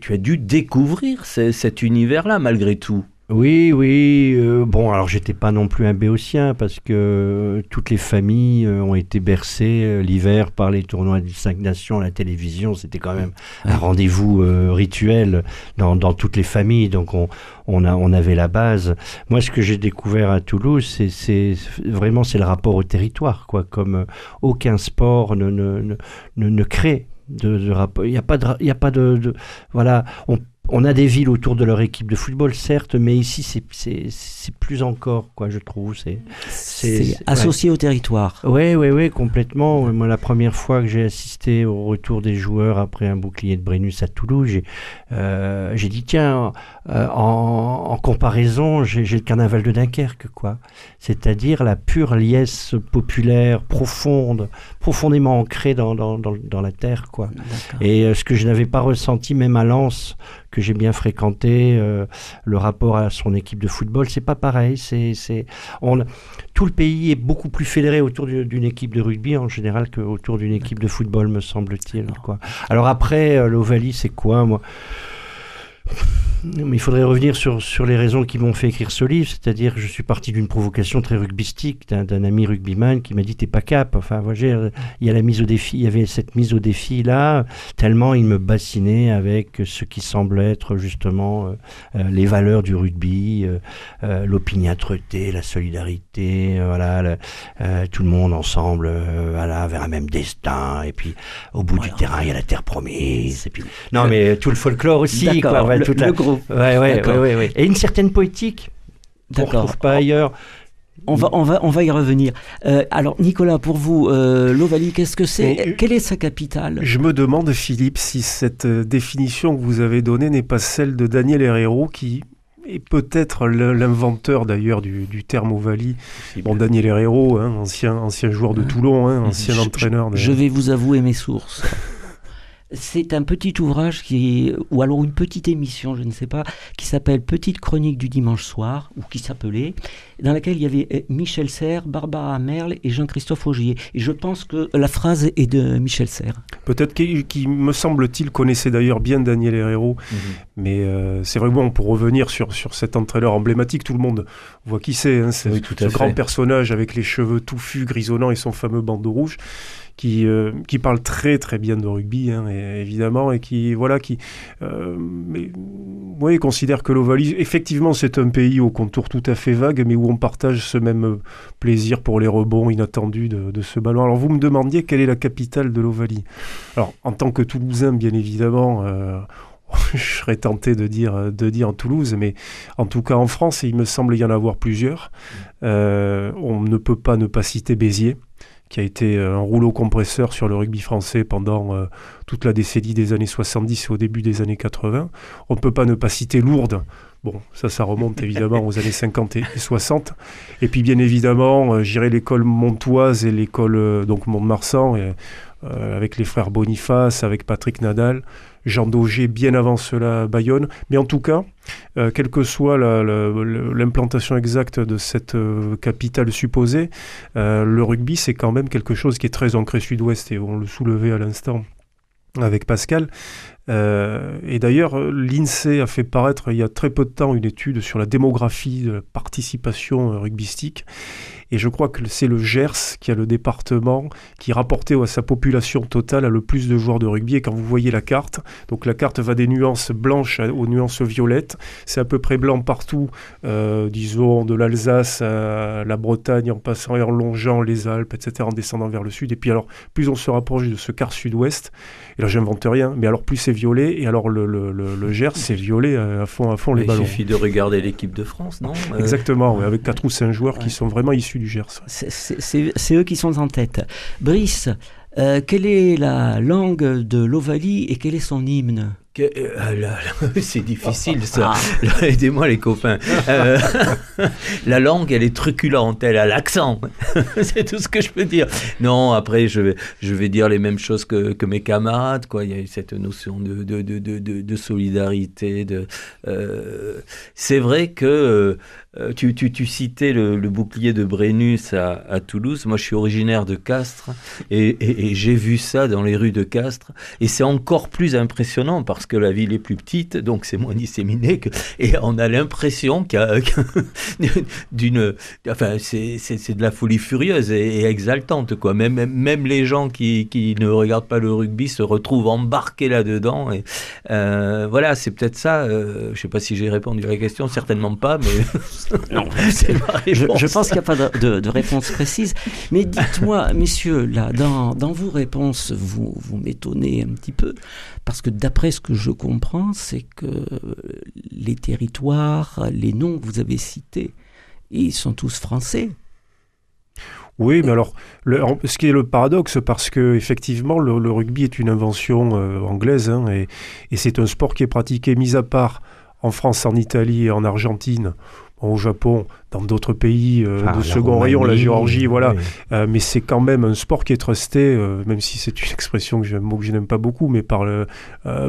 tu as dû découvrir cet univers-là, malgré tout. Oui, oui. Euh, bon, alors j'étais pas non plus un béotien parce que euh, toutes les familles euh, ont été bercées euh, l'hiver par les tournois des cinq nations à la télévision. C'était quand même un rendez-vous rituel dans, toutes les familles. Donc on, a, on avait la base. Moi, ce que j'ai découvert à Toulouse, c'est vraiment c'est le rapport au territoire, quoi. Comme aucun sport ne, ne, ne, ne crée de, rapport. Il n'y a pas de, il y a pas de, voilà. On a des villes autour de leur équipe de football, certes, mais ici, c'est plus encore, quoi, je trouve. C'est associé au territoire. Oui, oui, oui, complètement. Moi, la première fois que j'ai assisté au retour des joueurs après un bouclier de Brennus à Toulouse, j'ai euh, dit, tiens, euh, en, comparaison, j'ai le carnaval de Dunkerque, quoi. C'est-à-dire la pure liesse populaire, profonde, profondément ancrée dans, dans, dans, la terre, quoi. Et euh, ce que je n'avais pas ressenti même à Lens, que j'ai bien fréquenté, euh, le rapport à son équipe de football, c'est pas pareil. C'est, tout le pays est beaucoup plus fédéré autour d'une équipe de rugby en général qu'autour d'une équipe de football, me semble-t-il. Quoi. Alors après, l'Ovalie, c'est quoi moi? Mais il faudrait revenir sur, sur les raisons qui m'ont fait écrire ce livre, c'est-à-dire que je suis parti d'une provocation très rugbystique d'un ami rugbyman qui m'a dit t'es pas cap. Enfin, il y a la mise au défi, il y avait cette mise au défi là, tellement il me bassinait avec ce qui semble être justement euh, euh, les valeurs du rugby, euh, l'opiniâtreté, la solidarité, voilà, tout le monde ensemble, voilà, vers un même destin. Et puis au bout du terrain, il y a la terre promise. Et puis non, mais tout le folklore aussi, quoi. le, Ouais, ouais, ouais, ouais, Et une certaine poétique qu'on ne retrouve pas ailleurs. On va, on, va, on va y revenir. Euh, alors, Nicolas, pour vous, euh, l'Ovalie, qu'est-ce que c'est euh, Quelle est sa capitale? Je me demande, Philippe, si cette définition que vous avez donnée n'est pas celle de Daniel Herrero, qui est peut-être l'inventeur d'ailleurs du, terme Ovalie. Bon, Daniel Herrero, hein, ancien, ancien joueur de Toulon, hein, ancien entraîneur. Je vais vous avouer mes sources. C'est un petit ouvrage qui ou alors une petite émission, je ne sais pas, qui s'appelle Petite chronique du dimanche soir, ou qui s'appelait, dans laquelle il y avait euh, Michel Serres, Barbara Merle et Jean-Christophe Augier. Et je pense que la phrase est de Michel Serres. Peut-être qu'il, me semble-t-il, connaissait d'ailleurs bien Daniel Herrero, mhm. mais euh, c'est vrai, bon, pour revenir sur, sur cet entraîneur emblématique, tout le monde voit qui c'est, hein, c'est ce grand personnage avec les cheveux touffus, grisonnants et son fameux bandeau rouge qui, euh, qui parle très très bien de rugby, hein, évidemment, et qui, voilà, qui euh, mais, considère que l'Ovalie, effectivement, c'est un pays au contour tout à fait vague, mais où on partage ce même plaisir pour les rebonds inattendus de, ce ballon. Alors, vous me demandiez quelle est la capitale de l'Ovalie. Alors, en tant que Toulousain, bien évidemment, euh, (laughs) je serais tenté de dire, de dire Toulouse, mais en tout cas en France, il me semble y en avoir plusieurs. Euh, on ne peut pas ne pas citer Béziers qui a été euh, un rouleau compresseur sur le rugby français pendant euh, toute la décennie des années 70 et au début des années 80. On ne peut pas ne pas citer Lourdes. Bon, ça, ça remonte (laughs) évidemment aux années 50 et 60. Et puis, bien évidemment, euh, j'irai l'école montoise et l'école donc Mont-de-Marsan, avec les frères Boniface, avec Patrick Nadal. Jean Daugé bien avant cela Bayonne. Mais en tout cas, euh, quelle que soit l'implantation exacte de cette euh, capitale supposée, euh, le rugby, c'est quand même quelque chose qui est très ancré sud-ouest, et on le soulevait à l'instant avec Pascal. Et d'ailleurs, l'INSEE a fait paraître il y a très peu de temps une étude sur la démographie de la participation rugbystique. Et je crois que c'est le Gers qui a le département qui, rapporté à sa population totale, a le plus de joueurs de rugby. Et quand vous voyez la carte, donc la carte va des nuances blanches aux nuances violettes. C'est à peu près blanc partout, euh, disons de l'Alsace à la Bretagne, en passant et en longeant les Alpes, etc., en descendant vers le sud. Et puis alors, plus on se rapproche de ce quart sud-ouest, et là j'invente rien, mais alors plus c'est violet, et alors le, le, le, Gers, c'est violet à fond, à fond les ballons. Il suffit de regarder l'équipe de France, non Exactement, avec quatre ou cinq joueurs qui sont vraiment issus du Gers. C'est eux qui sont en tête. Brice, euh, quelle est la langue de l'Ovalie et quel est son hymne? euh, (laughs) c'est difficile ça. Ah. (laughs) Aidez-moi les copains. Euh, (laughs) la langue, elle est truculente, elle a l'accent. c'est tout ce que je peux dire. Non, après, je vais, je vais dire les mêmes choses que, que mes camarades. Quoi. Il y a cette notion de, de, de, de, de solidarité. De, c'est vrai que euh, tu, tu, citais le, bouclier de Brennus à, Toulouse. Moi, je suis originaire de Castres et, j'ai vu ça dans les rues de Castres. Et c'est encore plus impressionnant parce que la ville est plus petite, donc c'est moins disséminé. Que, et on a l'impression qu'il y a (laughs) d'une. Enfin, c'est de la folie furieuse et, exaltante, quoi. Même, même les gens qui, qui, ne regardent pas le rugby se retrouvent embarqués là-dedans. Et euh, voilà, c'est peut-être ça. Euh, je ne sais pas si j'ai répondu à la question, certainement pas, mais. (laughs) non, (laughs) je, je, pense qu'il n'y a pas de, de, réponse précise. Mais dites-moi, messieurs, là, dans, dans vos réponses, vous, vous m'étonnez un petit peu, parce que d'après ce que je comprends, c'est que les territoires, les noms que vous avez cités, ils sont tous français. Oui, mais alors, ce qui est le paradoxe, parce que effectivement, le, rugby est une invention euh, anglaise, hein, et c'est un sport qui est pratiqué, mis à part en France, en Italie et en Argentine, au Japon, dans d'autres pays euh, de second rayon, la Géorgie, voilà. Euh, mais c'est quand même un sport qui est trusté, euh, même si c'est une (laughs) expression que je, que je n'aime pas beaucoup, mais par le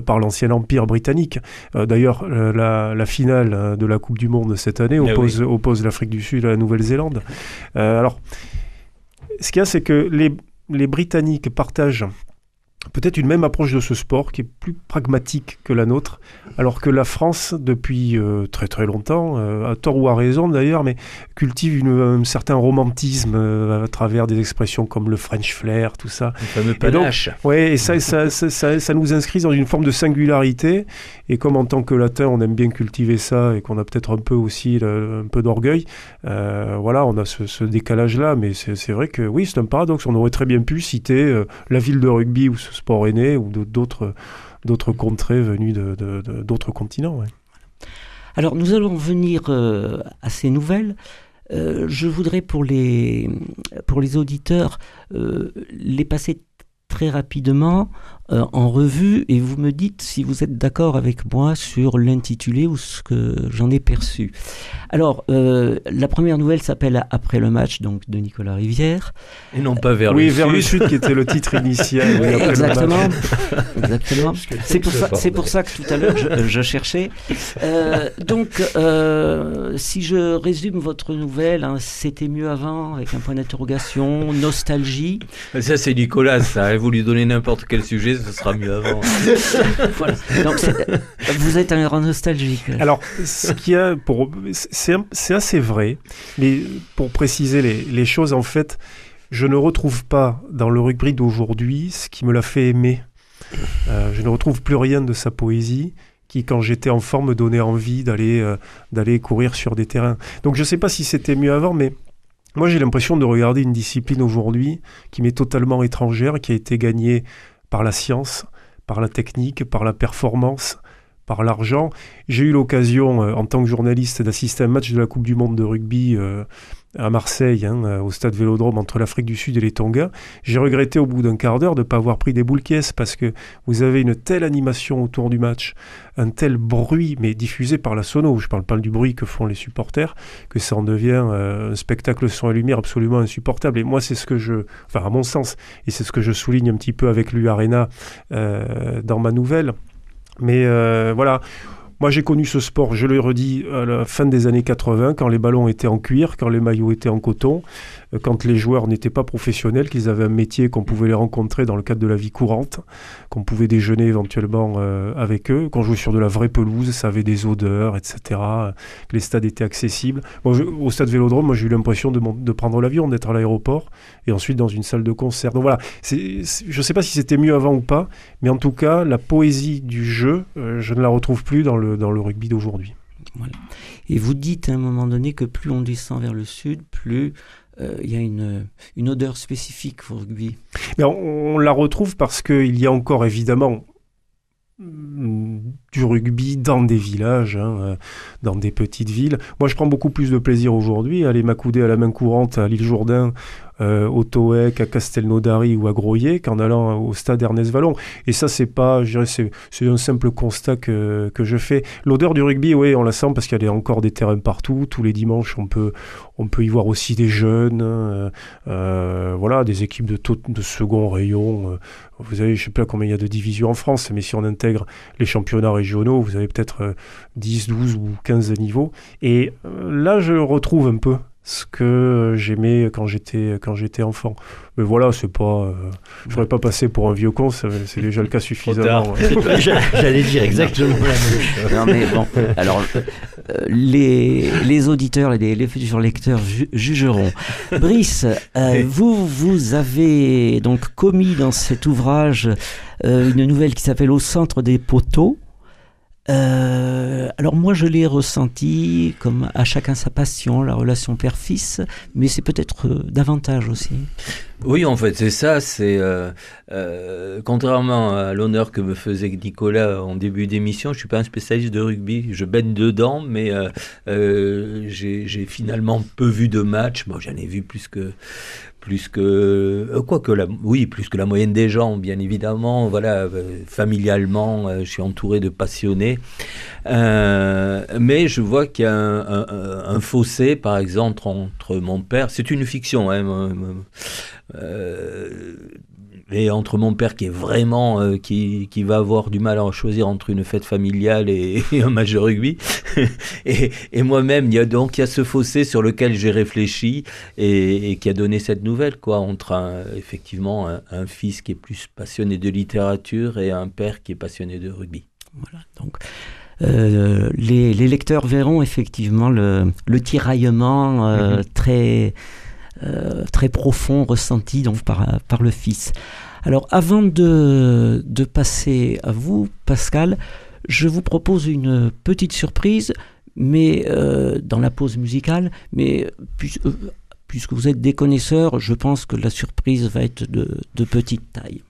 par l'ancien empire britannique. D'ailleurs, la, la, finale de la Coupe du Monde cette année eh oppose, oppose l'Afrique du Sud à la Nouvelle-Zélande. alors, ce qu'il y a, c'est que les, les Britanniques partagent peut-être une même approche de ce sport qui est plus pragmatique que la nôtre, alors que la France, depuis euh, très très longtemps, euh, à tort ou à raison d'ailleurs, mais cultive une, un certain romantisme euh, à travers des expressions comme le French flair, tout ça. Le fameux panache. Oui, et ça ça, ça, ça, nous inscrit dans une forme de singularité, et comme en tant que latin, on aime bien cultiver ça, et qu'on a peut-être un peu aussi un peu d'orgueil, voilà, on a ce, ce décalage-là, mais c'est vrai que oui, c'est un paradoxe, on aurait très bien pu citer la ville de rugby ou ce sport est né ou d'autres d'autres contrées venues d'autres de, continents. Alors nous allons venir euh, à ces nouvelles. Euh, je voudrais pour les, pour les auditeurs euh, les passer très rapidement euh, en revue et vous me dites si vous êtes d'accord avec moi sur l'intitulé ou ce que j'en ai perçu. Alors, euh, la première nouvelle s'appelle Après le match donc de Nicolas Rivière. Et non pas vers oui, le vers sud. le sud qui était le titre initial. (laughs) exactement. (laughs) exactement. C'est pour, ça, c'est pour ça que tout à l'heure je, je cherchais. Euh, donc, euh, si je résume votre nouvelle, hein, c'était mieux avant avec un point d'interrogation, nostalgie. Ça c'est Nicolas, ça. Vous lui donnez n'importe quel sujet, ce sera mieux avant. (laughs) voilà. Donc, vous êtes un grand nostalgique. Alors, ce qu'il y a pour, c'est assez vrai, mais pour préciser les, les, choses, en fait, je ne retrouve pas dans le rugby d'aujourd'hui ce qui me l'a fait aimer. Euh, je ne retrouve plus rien de sa poésie qui, quand j'étais en forme, me donnait envie d'aller euh, d'aller courir sur des terrains. Donc, je ne sais pas si c'était mieux avant, mais moi, j'ai l'impression de regarder une discipline aujourd'hui qui m'est totalement étrangère, qui a été gagnée par la science, par la technique, par la performance, par l'argent. J'ai eu l'occasion, euh, en tant que journaliste, d'assister à un match de la Coupe du Monde de rugby euh, à Marseille, hein, euh, au stade Vélodrome entre l'Afrique du Sud et les Tonga. J'ai regretté au bout d'un quart d'heure de ne pas avoir pris des boules caisses parce que vous avez une telle animation autour du match, un tel bruit, mais diffusé par la sono, je parle pas du bruit que font les supporters, que ça en devient un spectacle son et lumière absolument insupportable. Et moi, c'est ce que je, enfin à mon sens, et c'est ce que je souligne un petit peu avec l'U Arena dans ma nouvelle. Mais euh, voilà, moi, j'ai connu ce sport, je le redis, à la fin des années 80, quand les ballons étaient en cuir, quand les maillots étaient en coton, quand les joueurs n'étaient pas professionnels, qu'ils avaient un métier, qu'on pouvait les rencontrer dans le cadre de la vie courante, qu'on pouvait déjeuner éventuellement euh, avec eux, qu'on jouait sur de la vraie pelouse, ça avait des odeurs, etc., que les stades étaient accessibles. au stade Vélodrome, moi, j'ai eu l'impression de, prendre l'avion, d'être à l'aéroport, et ensuite dans une salle de concert. Donc voilà, je ne sais pas si c'était mieux avant ou pas, mais en tout cas, la poésie du jeu, euh, je ne la retrouve plus dans le dans le rugby d'aujourd'hui. Et vous dites à un moment donné que plus on descend vers le sud, plus euh, il y a une, odeur spécifique au rugby. On, la retrouve parce qu'il y a encore évidemment du rugby dans des villages, hein, euh, dans des petites villes. Moi, je prends beaucoup plus de plaisir aujourd'hui à aller m'accouder à la main courante à l'île Jourdain, euh, au Toec, à Castelnaudary ou à Groyer qu'en allant au stade Ernest Vallon. Et ça, c'est pas, je dirais, c'est un simple constat que, que je fais. L'odeur du rugby, oui, on la sent parce qu'il y a encore des terrains partout. Tous les dimanches, on peut, on peut y voir aussi des jeunes, euh, euh voilà, des équipes de, de second rayon. Euh, vous avez, je sais pas combien il y a de divisions en France, mais si on intègre les championnats régionaux, vous avez peut-être 10, 12 ou 15 niveaux. Et là, je retrouve un peu ce que j'aimais quand j'étais quand j'étais enfant. Mais voilà, c'est pas, euh, je ferais pas passer pour un vieux con, c'est déjà le cas suffisamment. (laughs) J'allais dire exactement la même chose. Non mais bon, alors euh, les, les auditeurs, les, les futurs lecteurs jugeront. Brice, euh, (laughs) vous vous avez donc commis dans cet ouvrage une nouvelle qui s'appelle Au centre des poteaux. Euh, alors moi je l'ai ressenti comme à chacun sa passion, la relation père-fils, mais c'est peut-être euh, davantage aussi. Oui, en fait, c'est ça. C'est euh, contrairement à l'honneur que me faisait Nicolas en début d'émission, je suis pas un spécialiste de rugby. Je baigne dedans, mais j'ai j'ai finalement peu vu de matchs. Bon, j'en ai vu plus que plus que euh, quoi que la oui plus que la moyenne des gens bien évidemment voilà euh, familialement euh, je suis entouré de passionnés. Mais je vois qu'il y a un, fossé par exemple entre mon père c'est une fiction hein, et entre mon père qui est vraiment euh, qui, qui va avoir du mal à en choisir entre une fête familiale et, (laughs) et un match de rugby (laughs) et, et moi-même il y a donc il y a ce fossé sur lequel j'ai réfléchi et, et qui a donné cette nouvelle quoi entre un- effectivement un, un fils qui est plus passionné de littérature et un père qui est passionné de rugby Voilà, donc euh, les, les lecteurs verront effectivement le, le tiraillement euh, Mhm. très, euh, très profond ressenti donc par, le fils. Alors avant de, de passer à vous, Pascal, je vous propose une petite surprise, mais euh, dans la pause musicale, mais euh, puisque vous êtes des connaisseurs, je pense que la surprise va être de, de petite taille.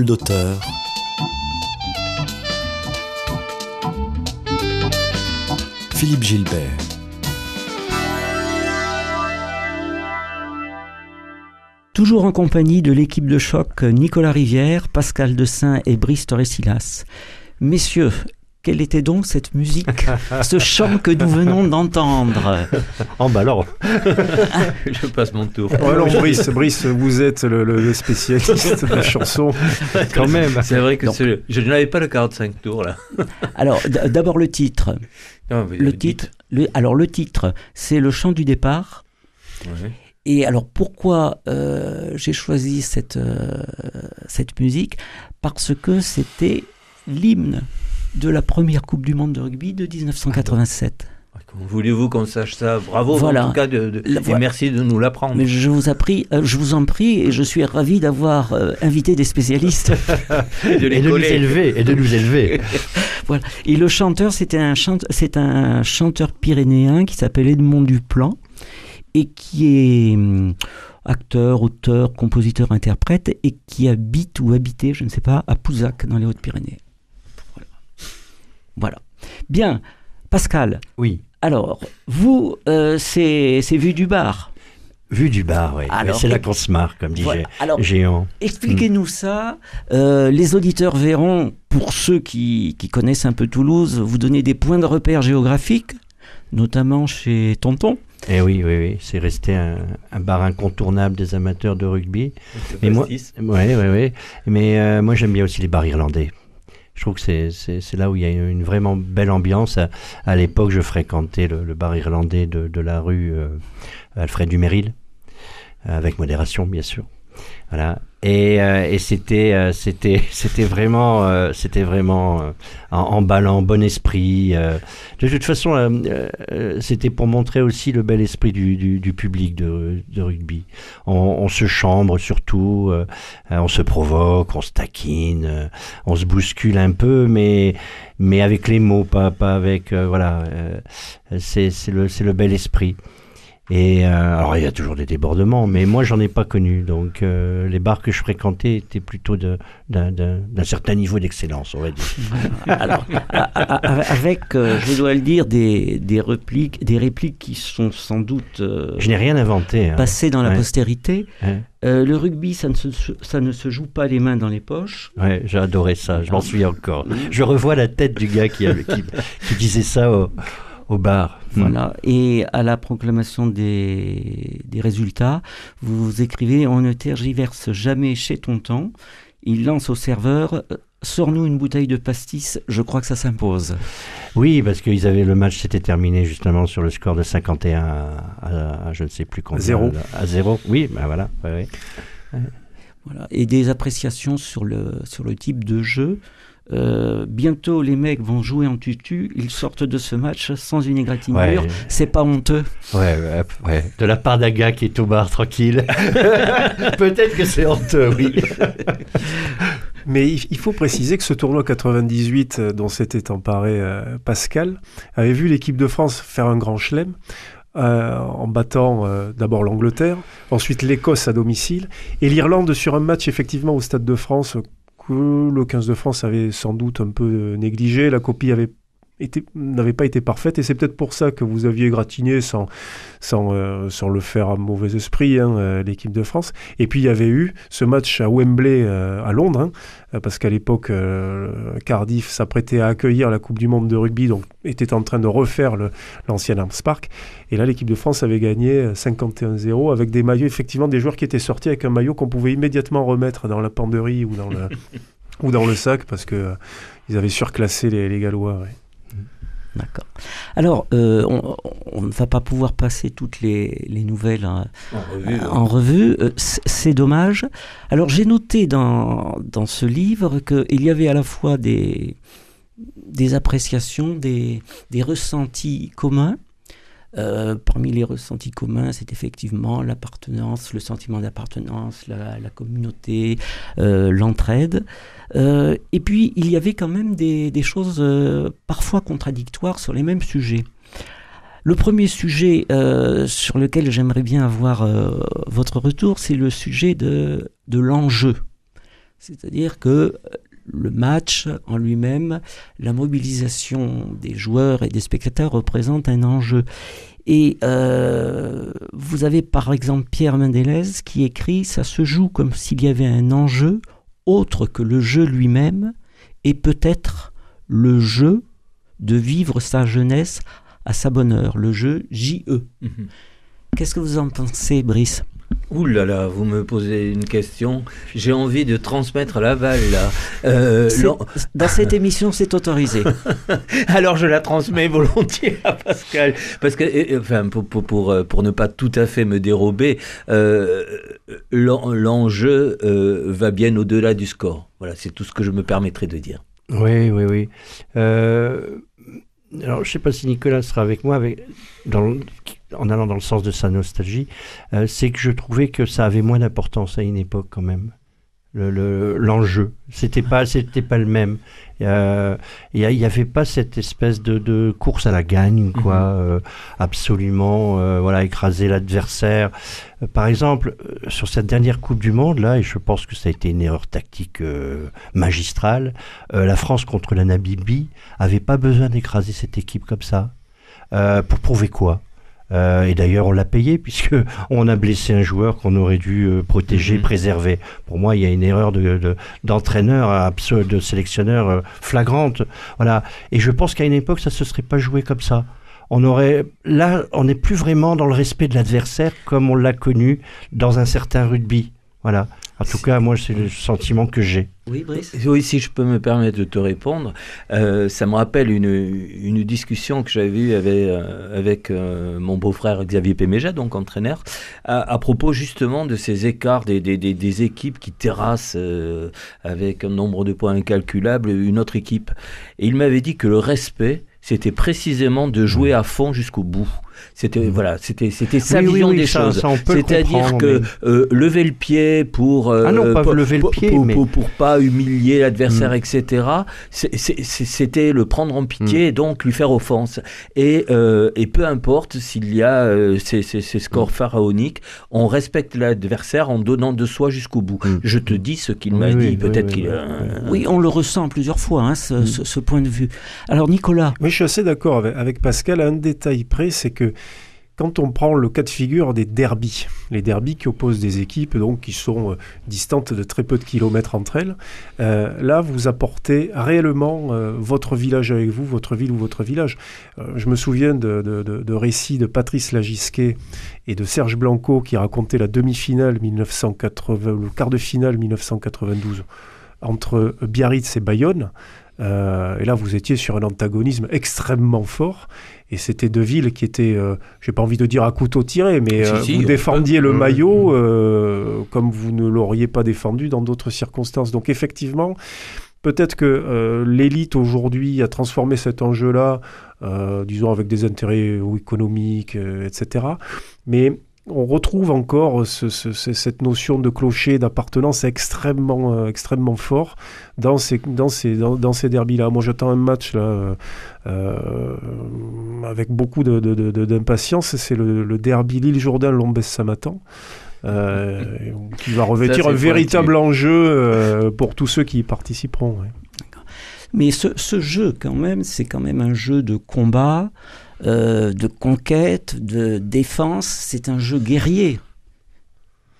D'auteur. Philippe Gilbert. Toujours en compagnie de l'équipe de choc Nicolas Rivière, Pascal Dessin et Brice Torresilas. Messieurs, quelle était donc cette musique, ce chant que nous venons d'entendre Oh bah alors, je passe mon tour Bon, alors Brice, Brice, vous êtes le, spécialiste de la chanson. (laughs) quand même. c'est vrai que je n'avais pas le 45 tours là (laughs) Alors, d'abord le titre. Non, mais Le dites. titre, le- alors le titre, c'est le chant du départ. Ouais. Et alors pourquoi euh, j'ai choisi cette, euh, cette musique? Parce que c'était l'hymne de la première Coupe du Monde de rugby de 1987. Comment voulez-vous qu'on sache ça? Bravo Voilà. en tout cas de, de- La- et voilà. merci de nous l'apprendre. Mais je vous, appris, euh, je vous en prie et je suis ravi d'avoir euh, invité des spécialistes. (laughs) de Et de nous coller. élever, et de nous élever. (laughs) Et le chanteur, c'était un, chante- c'est un chanteur pyrénéen qui s'appelle Edmond Duplan et qui est hum, acteur, auteur, compositeur, interprète et qui habite ou habitait, je ne sais pas, à Pouzac dans les Hautes-Pyrénées. Voilà. Bien, Pascal. Oui. Alors, vous, euh, c'est vu du bar. Vu du bar, oui. Alors, c'est là qu'on se marre, comme Voilà. Alors, Géant. Expliquez-nous ça. Euh, les auditeurs verront, pour ceux qui, qui connaissent un peu Toulouse, vous donner des points de repère géographiques, notamment chez Tonton. Eh oui, oui, oui. C'est resté un, un bar incontournable des amateurs de rugby. Mais moi, ouais, ouais, ouais. Mais euh, moi, j'aime bien aussi les bars irlandais. Je trouve que c'est- là où il y a une, vraiment belle ambiance. À, l'époque, je fréquentais le, bar irlandais de, la rue euh, Alfred Dumeril, avec modération, bien sûr. Voilà. Et, euh, c'était, euh, c'était, (laughs) c'était vraiment, euh, c'était vraiment euh, en- bon esprit. De toute façon, c'était pour montrer aussi le bel esprit du, du, public de, rugby. On, se chambre surtout, on se provoque, on se taquine, on se bouscule un peu, mais mais avec les mots, pas pas avec voilà. c'est le c'est le bel esprit. Et euh, alors il y a toujours des débordements, mais moi j'en ai pas connu. Donc euh, les bars que je fréquentais étaient plutôt d'un certain niveau d'excellence, on va dire. (laughs) Alors, avec, euh, je dois le dire, des, des, répliques, des répliques qui sont sans doute Je n'ai rien inventé. hein. passées dans la postérité. Ouais. Euh, le rugby, ça ne, se, ça ne se joue pas les mains dans les poches. Ouais, j'ai adoré ça, je m'en souviens encore. Je revois la tête du gars qui, avait- qui, qui disait ça au, au bar. Voilà. Et à la proclamation des, des résultats, vous écrivez On ne tergiverse jamais chez Tonton. Il lance au serveur euh, Sors-nous une bouteille de pastis, je crois que ça s'impose. Oui, parce qu'ils avaient le match s'était terminé justement sur le score de 51 à, à- à je ne sais plus combien. Zéro. À zéro. Oui, ben voilà. ouais, ouais. Voilà. Et des appréciations sur le, sur le type de jeu. Euh, bientôt, les mecs vont jouer en tutu. Ils sortent de ce match sans une égratignure. Ouais. C'est pas honteux. Ouais, ouais, ouais. De la part d'un gars qui est au bar tranquille. (laughs) Peut-être que c'est honteux, oui. (laughs) Mais il faut préciser que ce tournoi 98 euh, dont s'était emparé euh, Pascal avait vu l'équipe de France faire un grand chelem euh, en battant euh, d'abord l'Angleterre, ensuite l'Écosse à domicile et l'Irlande sur un match effectivement au Stade de France le 15 de France avait sans doute un peu euh, négligé. La copie avait n'avait pas été parfaite et c'est peut-être pour ça que vous aviez gratiné sans, sans, euh, sans le faire à mauvais esprit hein, euh, l'équipe de France. Et puis il y avait eu ce match à Wembley euh, à Londres, hein, parce qu'à l'époque Cardiff s'apprêtait à accueillir la Coupe du Monde de rugby, donc était en train de refaire l'ancien Arms Park. Et là l'équipe de France avait gagné euh, 51-0 avec des maillots, effectivement des joueurs qui étaient sortis avec un maillot qu'on pouvait immédiatement remettre dans la penderie ou dans le, (laughs) ou dans le sac parce que ils avaient surclassé les, les Gallois. ouais. D'accord. Alors, euh, on, on ne va pas pouvoir passer toutes les, les nouvelles hein, En revue. Euh, c- C'est dommage. Alors, j'ai noté dans, dans ce livre qu'il y avait à la fois des, des appréciations, des, des ressentis communs. Euh, parmi les ressentis communs, c'est effectivement l'appartenance, le sentiment d'appartenance, la, la communauté, euh, l'entraide. Euh, et puis, il y avait quand même des, choses euh, parfois contradictoires sur les mêmes sujets. Le premier sujet euh, sur lequel j'aimerais bien avoir votre retour, c'est le sujet de, l'enjeu. C'est-à-dire que le match en lui-même, la mobilisation des joueurs et des spectateurs représente un enjeu. Et vous avez par exemple Pierre Mendelez qui écrit Ça se joue comme s'il y avait un enjeu autre que le jeu lui-même et peut-être le jeu de vivre sa jeunesse à sa bonne heure, le jeu JE. Mhm. Qu'est-ce que vous en pensez, Brice? Ouh là là, vous me posez une question. J'ai envie de transmettre la balle là. Euh, Dans cette émission, c'est autorisé. (laughs) Alors je la transmets volontiers à Pascal, parce que, et- et, enfin, pour, pour, pour, euh, pour ne pas tout à fait me dérober, euh, l'en- l'enjeu euh, va bien au-delà du score. Voilà, c'est tout ce que je me permettrai de dire. Oui, oui, oui. Euh, alors, je ne sais pas si Nicolas sera avec moi, avec, dans en allant dans le sens de sa nostalgie. euh, c'est que je trouvais que ça avait moins d'importance à une époque quand même. Le- le- L'enjeu, c'était pas, c'était pas le même. Euh, Il n'y avait pas cette espèce de, de course à la gagne, quoi. euh, absolument, voilà, écraser l'adversaire. Par exemple, sur cette dernière Coupe du Monde, là, et je pense que ça a été une erreur tactique magistrale, la France contre la Namibie avait pas besoin d'écraser cette équipe comme ça. Pour prouver quoi? Euh, et d'ailleurs, on l'a payé (laughs) puisque on a blessé un joueur qu'on aurait dû euh, protéger, Mhm. préserver. Pour moi, il y a une erreur de, de- d'entraîneur, abso- de sélectionneur euh, flagrante. Voilà. Et je pense qu'à une époque, ça se serait pas joué comme ça. On aurait là, on n'est plus vraiment dans le respect de l'adversaire comme on l'a connu dans un certain rugby. Voilà. En tout cas, moi, c'est le sentiment que j'ai. Oui, Brice? Oui, si je peux me permettre de te répondre, euh, ça me rappelle une, une discussion que j'avais eue avec, euh, avec euh, mon beau-frère Xavier Péméja, donc entraîneur, à, à propos justement de ces écarts des, des, des, des équipes qui terrassent euh, avec un nombre de points incalculable une autre équipe. Et il m'avait dit que le respect, c'était précisément de jouer à fond jusqu'au bout. C'était voilà, c'était c'était sa Oui, oui, vision oui, des ça- choses. ça, on peut le C'est-à-dire que mais- euh, lever le pied pour euh, Ah non, pas pour, lever le pied, pour, mais- pour- pour pas humilier l'adversaire, Mm. etc. C'était le prendre en pitié Mm. et donc lui faire offense. Et, euh, et peu importe s'il y a euh, ces, ces- ces scores Mm. pharaoniques, on respecte l'adversaire en donnant de soi jusqu'au bout. Je te dis ce qu'il Oui, m'a oui, dit. oui, Peut-être oui, qu'il. oui, euh, Oui, on le ressent plusieurs fois, hein, ce, ce- ce point de vue. Alors Nicolas, Mais je suis assez d'accord avec, avec Pascal à un détail près, c'est que quand on prend le cas de figure des derbies, les derbies qui opposent des équipes donc qui sont euh, distantes de très peu de kilomètres entre elles, euh, là vous apportez réellement euh, votre village avec vous, votre ville ou votre village. Je me souviens de, récits de Patrice Lagisquet et de Serge Blanco qui racontaient la demi-finale 1980, le quart de finale 1992 entre Biarritz et Bayonne. Et là, vous étiez sur un antagonisme extrêmement fort. Et c'était deux villes qui étaient, euh, j'ai pas envie de dire à couteau tiré, mais Si, euh, si, vous défendiez peut. le maillot euh, comme vous ne l'auriez pas défendu dans d'autres circonstances. Donc effectivement, peut-être que euh, l'élite aujourd'hui a transformé cet enjeu-là, disons avec des intérêts économiques, etc. Mais on retrouve encore ce- ce- ce- cette notion de clocher, d'appartenance extrêmement, euh, extrêmement fort dans ces, dans ces, dans, dans ces derbys-là. Moi, j'attends un match là, euh, avec beaucoup d'impatience. C'est le, le derby Lille-Jourdain-Lombès-Samatan. euh, (laughs) qui va revêtir un véritable enjeu pour tous ceux qui y participeront. ouais. mais ce, ce jeu quand même, c'est quand même un jeu de combat, euh, de conquête, de défense. C'est un jeu guerrier,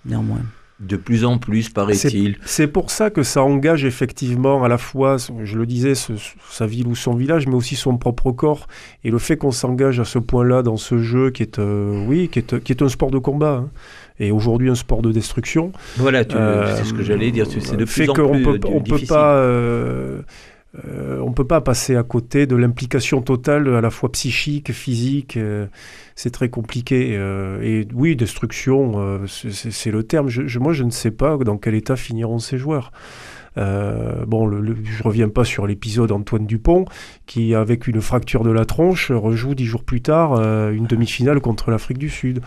néanmoins. De plus en plus, paraît-il. C'est pour ça que ça engage effectivement à la fois, je le disais, ce- sa ville ou son village, mais aussi son propre corps. Et le fait qu'on s'engage à ce point-là dans ce jeu qui est, euh, oui, qui est, qui est un sport de combat, hein, et aujourd'hui un sport de destruction, Voilà, tu- euh, c'est ce que j'allais dire. C'est de fait plus en qu'on plus peut, on peut difficile. pas, euh, euh, on peut pas passer à côté de l'implication totale à la fois psychique, physique. euh, c'est très compliqué. euh, et oui, destruction, c'est- le terme. Je, moi, je ne sais pas dans quel état finiront ces joueurs. Bon, le, le- je reviens pas sur l'épisode Antoine Dupont, qui, avec une fracture de la tronche, rejoue dix jours plus tard une demi-finale contre l'Afrique du Sud.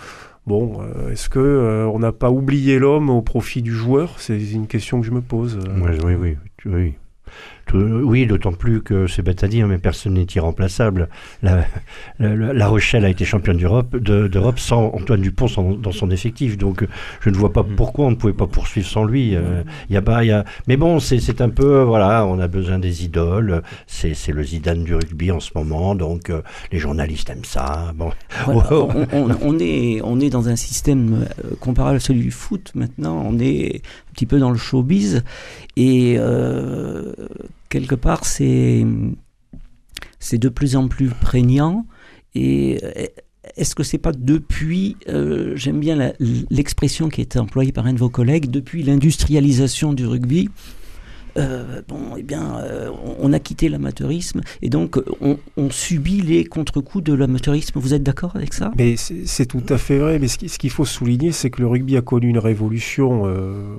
Bon, est-ce que on n'a pas oublié l'homme au profit du joueur? C'est une question que je me pose. oui, oui, oui. Tout- oui, d'autant plus que c'est bête à dire, mais personne n'est irremplaçable. La, la- Rochelle a été championne d'Europe, de- d'Europe sans Antoine Dupont sans- dans son effectif. Donc, je ne vois pas Mm. pourquoi on ne pouvait pas poursuivre sans lui. Euh, y a pas, y a... Mais bon, c'est un peu, voilà, on a besoin des idoles. C'est le Zidane du rugby en ce moment, donc euh, les journalistes aiment ça. Bon, Voilà, Oh. (laughs) on, on- on est, on est dans un système euh, comparable à celui du foot maintenant. On est un petit peu dans le showbiz. Et euh, quelque part, c'est, de plus en plus prégnant. Et euh, est-ce que c'est pas depuis, euh, j'aime bien l'expression qui est employée par un de vos collègues, depuis l'industrialisation du rugby, euh, bon, eh bien, euh, on, a quitté l'amateurisme et donc on, on subit les contre-coups de l'amateurisme. Vous êtes d'accord avec ça? Mais c'est tout à fait vrai. Mais ce qui- ce qu'il faut souligner, c'est que le rugby a connu une révolution euh,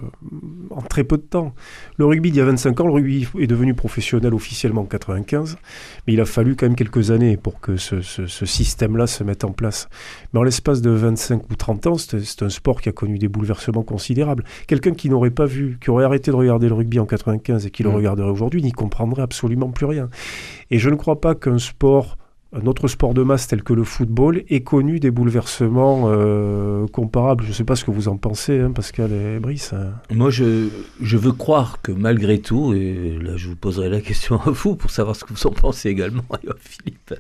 en très peu de temps. Le rugby d'il y a 25 ans, le rugby est devenu professionnel officiellement en 95, mais il a fallu quand même quelques années pour que ce, ce- système-là se mette en place. Mais en l'espace de 25 ou 30 ans, c'est un sport qui a connu des bouleversements considérables. Quelqu'un qui n'aurait pas vu, qui aurait arrêté de regarder le rugby en 95 et qui le Mm. regarderait aujourd'hui, n'y comprendrait absolument plus rien. Et je ne crois pas qu'un sport un autre sport de masse tel que le football ait connu des bouleversements euh, comparables. Je ne sais pas ce que vous en pensez, hein, Pascal et Brice. hein. Moi, je, je veux croire que malgré tout, et là je vous poserai la question à vous pour savoir ce que vous en pensez également, (laughs) et à Philippe,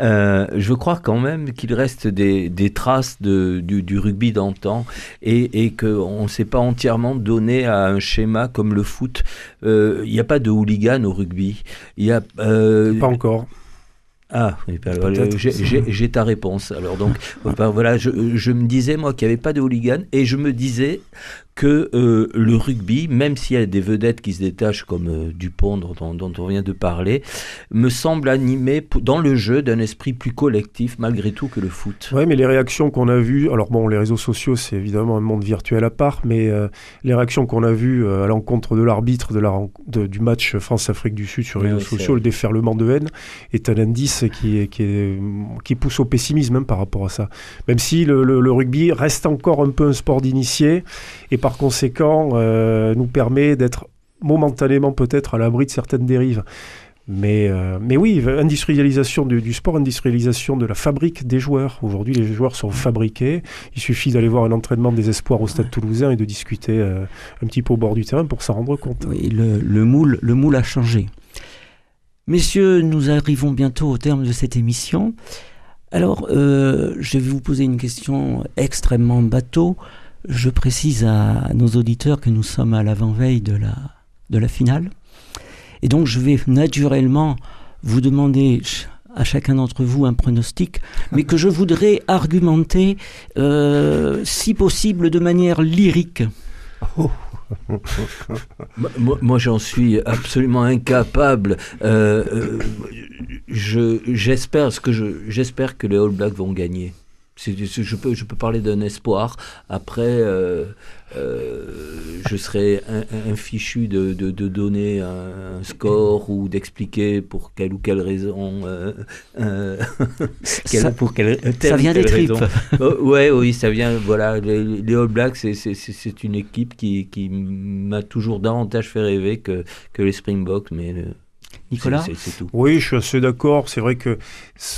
euh, je veux croire quand même qu'il reste des, des traces de, du, du rugby d'antan et, et qu'on ne s'est pas entièrement donné à un schéma comme le foot. Euh, Il n'y a pas de hooligan au rugby. Il y a, Pas encore. Ah, oui, bah, voilà, j'ai- ta réponse. Alors donc, (laughs) bah, voilà, je, je me disais moi qu'il n'y avait pas de hooligan et je me disais que euh, le rugby, même s'il y a des vedettes qui se détachent comme euh, Dupont dont, dont, on vient de parler, me semble animé dans le jeu d'un esprit plus collectif malgré tout que le foot. Oui, mais les réactions qu'on a vues, alors bon, les réseaux sociaux, c'est évidemment un monde virtuel à part, mais euh, les réactions qu'on a vues à l'encontre de l'arbitre de la, de, du match France-Afrique du Sud sur les réseaux sociaux, le déferlement de haine, est un indice qui, qui, qui pousse au pessimisme hein, par rapport à ça. Même si le, le, le rugby reste encore un peu un sport d'initié, et par conséquent euh, nous permet d'être momentanément peut-être à l'abri de certaines dérives. Mais, euh, mais oui, industrialisation du, sport, industrialisation de la fabrique des joueurs. Aujourd'hui, les joueurs sont fabriqués. Il suffit d'aller voir un entraînement des espoirs au Stade toulousain et de discuter euh, un petit peu au bord du terrain pour s'en rendre compte. Oui, le, moule, le moule a changé. Messieurs, nous arrivons bientôt au terme de cette émission. Alors, je vais vous poser une question extrêmement bateau. Je précise à nos auditeurs que nous sommes à l'avant-veille de la, de la finale. Et donc je vais naturellement vous demander à chacun d'entre vous un pronostic, mais que je voudrais argumenter, euh, si possible, de manière lyrique. (laughs) moi, j'en suis absolument incapable. Euh, euh, je, j'espère, que je, que les All Blacks vont gagner je, peux, je peux parler d'un espoir. Après, euh, euh, je serais infichu de, de, de, donner un, score ou d'expliquer pour quelle ou quelle raison. Euh, ça, pour quelle, ça vient des tripes. oh, ouais, oui, ça vient. Voilà, les, les All Blacks, c'est une équipe qui, qui m'a toujours davantage fait rêver que, que les Springboks, mais Nicolas Oui, je suis assez d'accord. C'est vrai que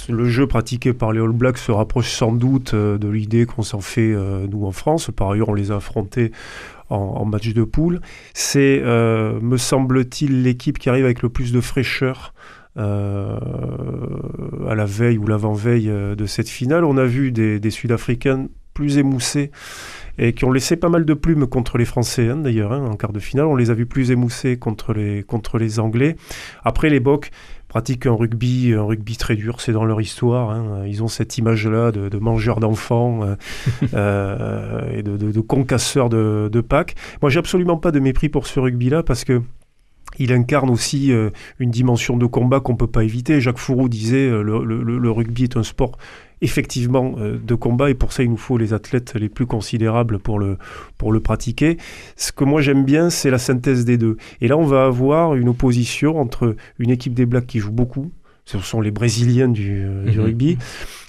le jeu pratiqué par les All Blacks se rapproche sans doute euh, de l'idée qu'on s'en fait euh, nous en France. Par ailleurs, on les a affrontés en, match de poule. C'est, euh, me semble-t-il, l'équipe qui arrive avec le plus de fraîcheur. à la veille ou l'avant-veille de cette finale. On a vu des, des Sud-Africains plus émoussés et qui ont laissé pas mal de plumes contre les Français, hein, d'ailleurs, hein, en quart de finale. On les a vus plus émoussés contre les, contre les Anglais. Après, les Bocs pratiquent un rugby, un rugby très dur, c'est dans leur histoire. Hein. Ils ont cette image-là de, mangeurs d'enfants euh, (laughs) euh, et de, de, concasseurs de, de Pâques. Moi, j'ai absolument pas de mépris pour ce rugby-là parce que il incarne aussi euh, une dimension de combat qu'on ne peut pas éviter. Jacques Fourou disait le, le, le, rugby est un sport effectivement euh, de combat et pour ça il nous faut les athlètes les plus considérables pour le, pour le pratiquer. Ce que moi j'aime bien c'est la synthèse des deux. Et là on va avoir une opposition entre une équipe des Blacks qui joue beaucoup, ce sont les Brésiliens du, euh, du mhm. rugby,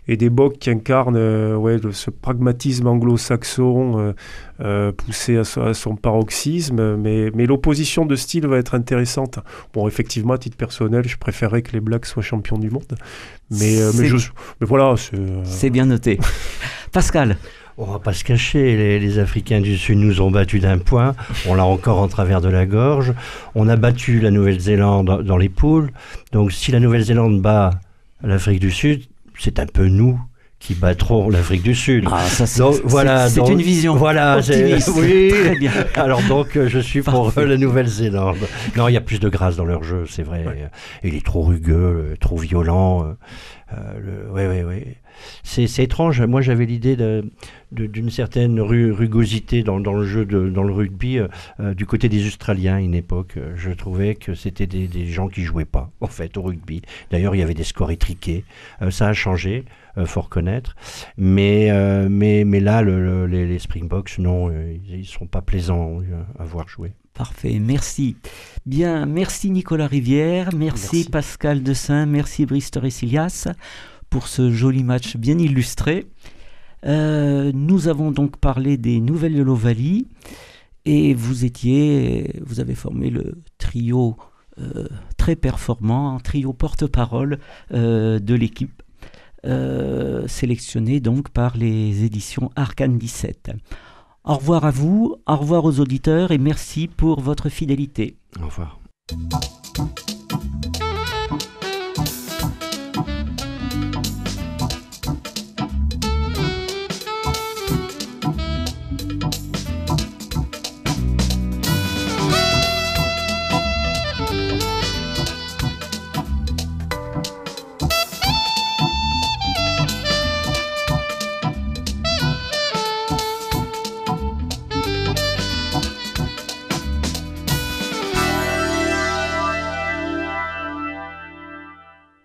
et des Bocs qui incarnent euh, ouais, ce pragmatisme anglo-saxon euh, euh, poussé à, son paroxysme. Mais, mais l'opposition de style va être intéressante. Bon, effectivement, à titre personnel, je préférerais que les Blacks soient champions du monde. Mais, mais, mais voilà. C'est bien noté. (laughs) Pascal on va pas se cacher, les, les, Africains du Sud nous ont battus d'un point, on l'a encore en travers de la gorge, on a battu la Nouvelle-Zélande dans les poules, donc si la Nouvelle-Zélande bat l'Afrique du Sud, c'est un peu nous qui battrons l'Afrique du Sud. Ah, ça, c'est, voilà, c'est une vision voilà, optimiste. (laughs) Oui, très bien. Alors donc, euh, je suis pour euh, la Nouvelle-Zélande. Non, il y a plus de grâce dans leur jeu, c'est vrai. Il est trop rugueux, euh, trop violent. oui, oui, oui. C'est, étrange. Moi, j'avais l'idée d'une certaine rugosité dans, le jeu, de, dans le rugby, du côté des Australiens à une époque. Je trouvais que c'était des, des, gens qui jouaient pas, en fait, au rugby. D'ailleurs, il y avait des scores étriqués. ça a changé. Euh, faut reconnaître. Mais, euh, mais, mais là, les, Springboks, non, euh, ils ne sont pas plaisants à voir jouer. Parfait, merci. Bien, merci Nicolas Rivière, merci, Pascal Dessin, merci Brice Torresilias pour ce joli match bien illustré. nous avons donc parlé des nouvelles de l'Ovalie et vous étiez, vous avez formé le trio très performant, un trio porte-parole de l'équipe euh, sélectionné donc par les éditions Arcane 17. Au revoir à vous, au revoir aux auditeurs et merci pour votre fidélité. Au revoir.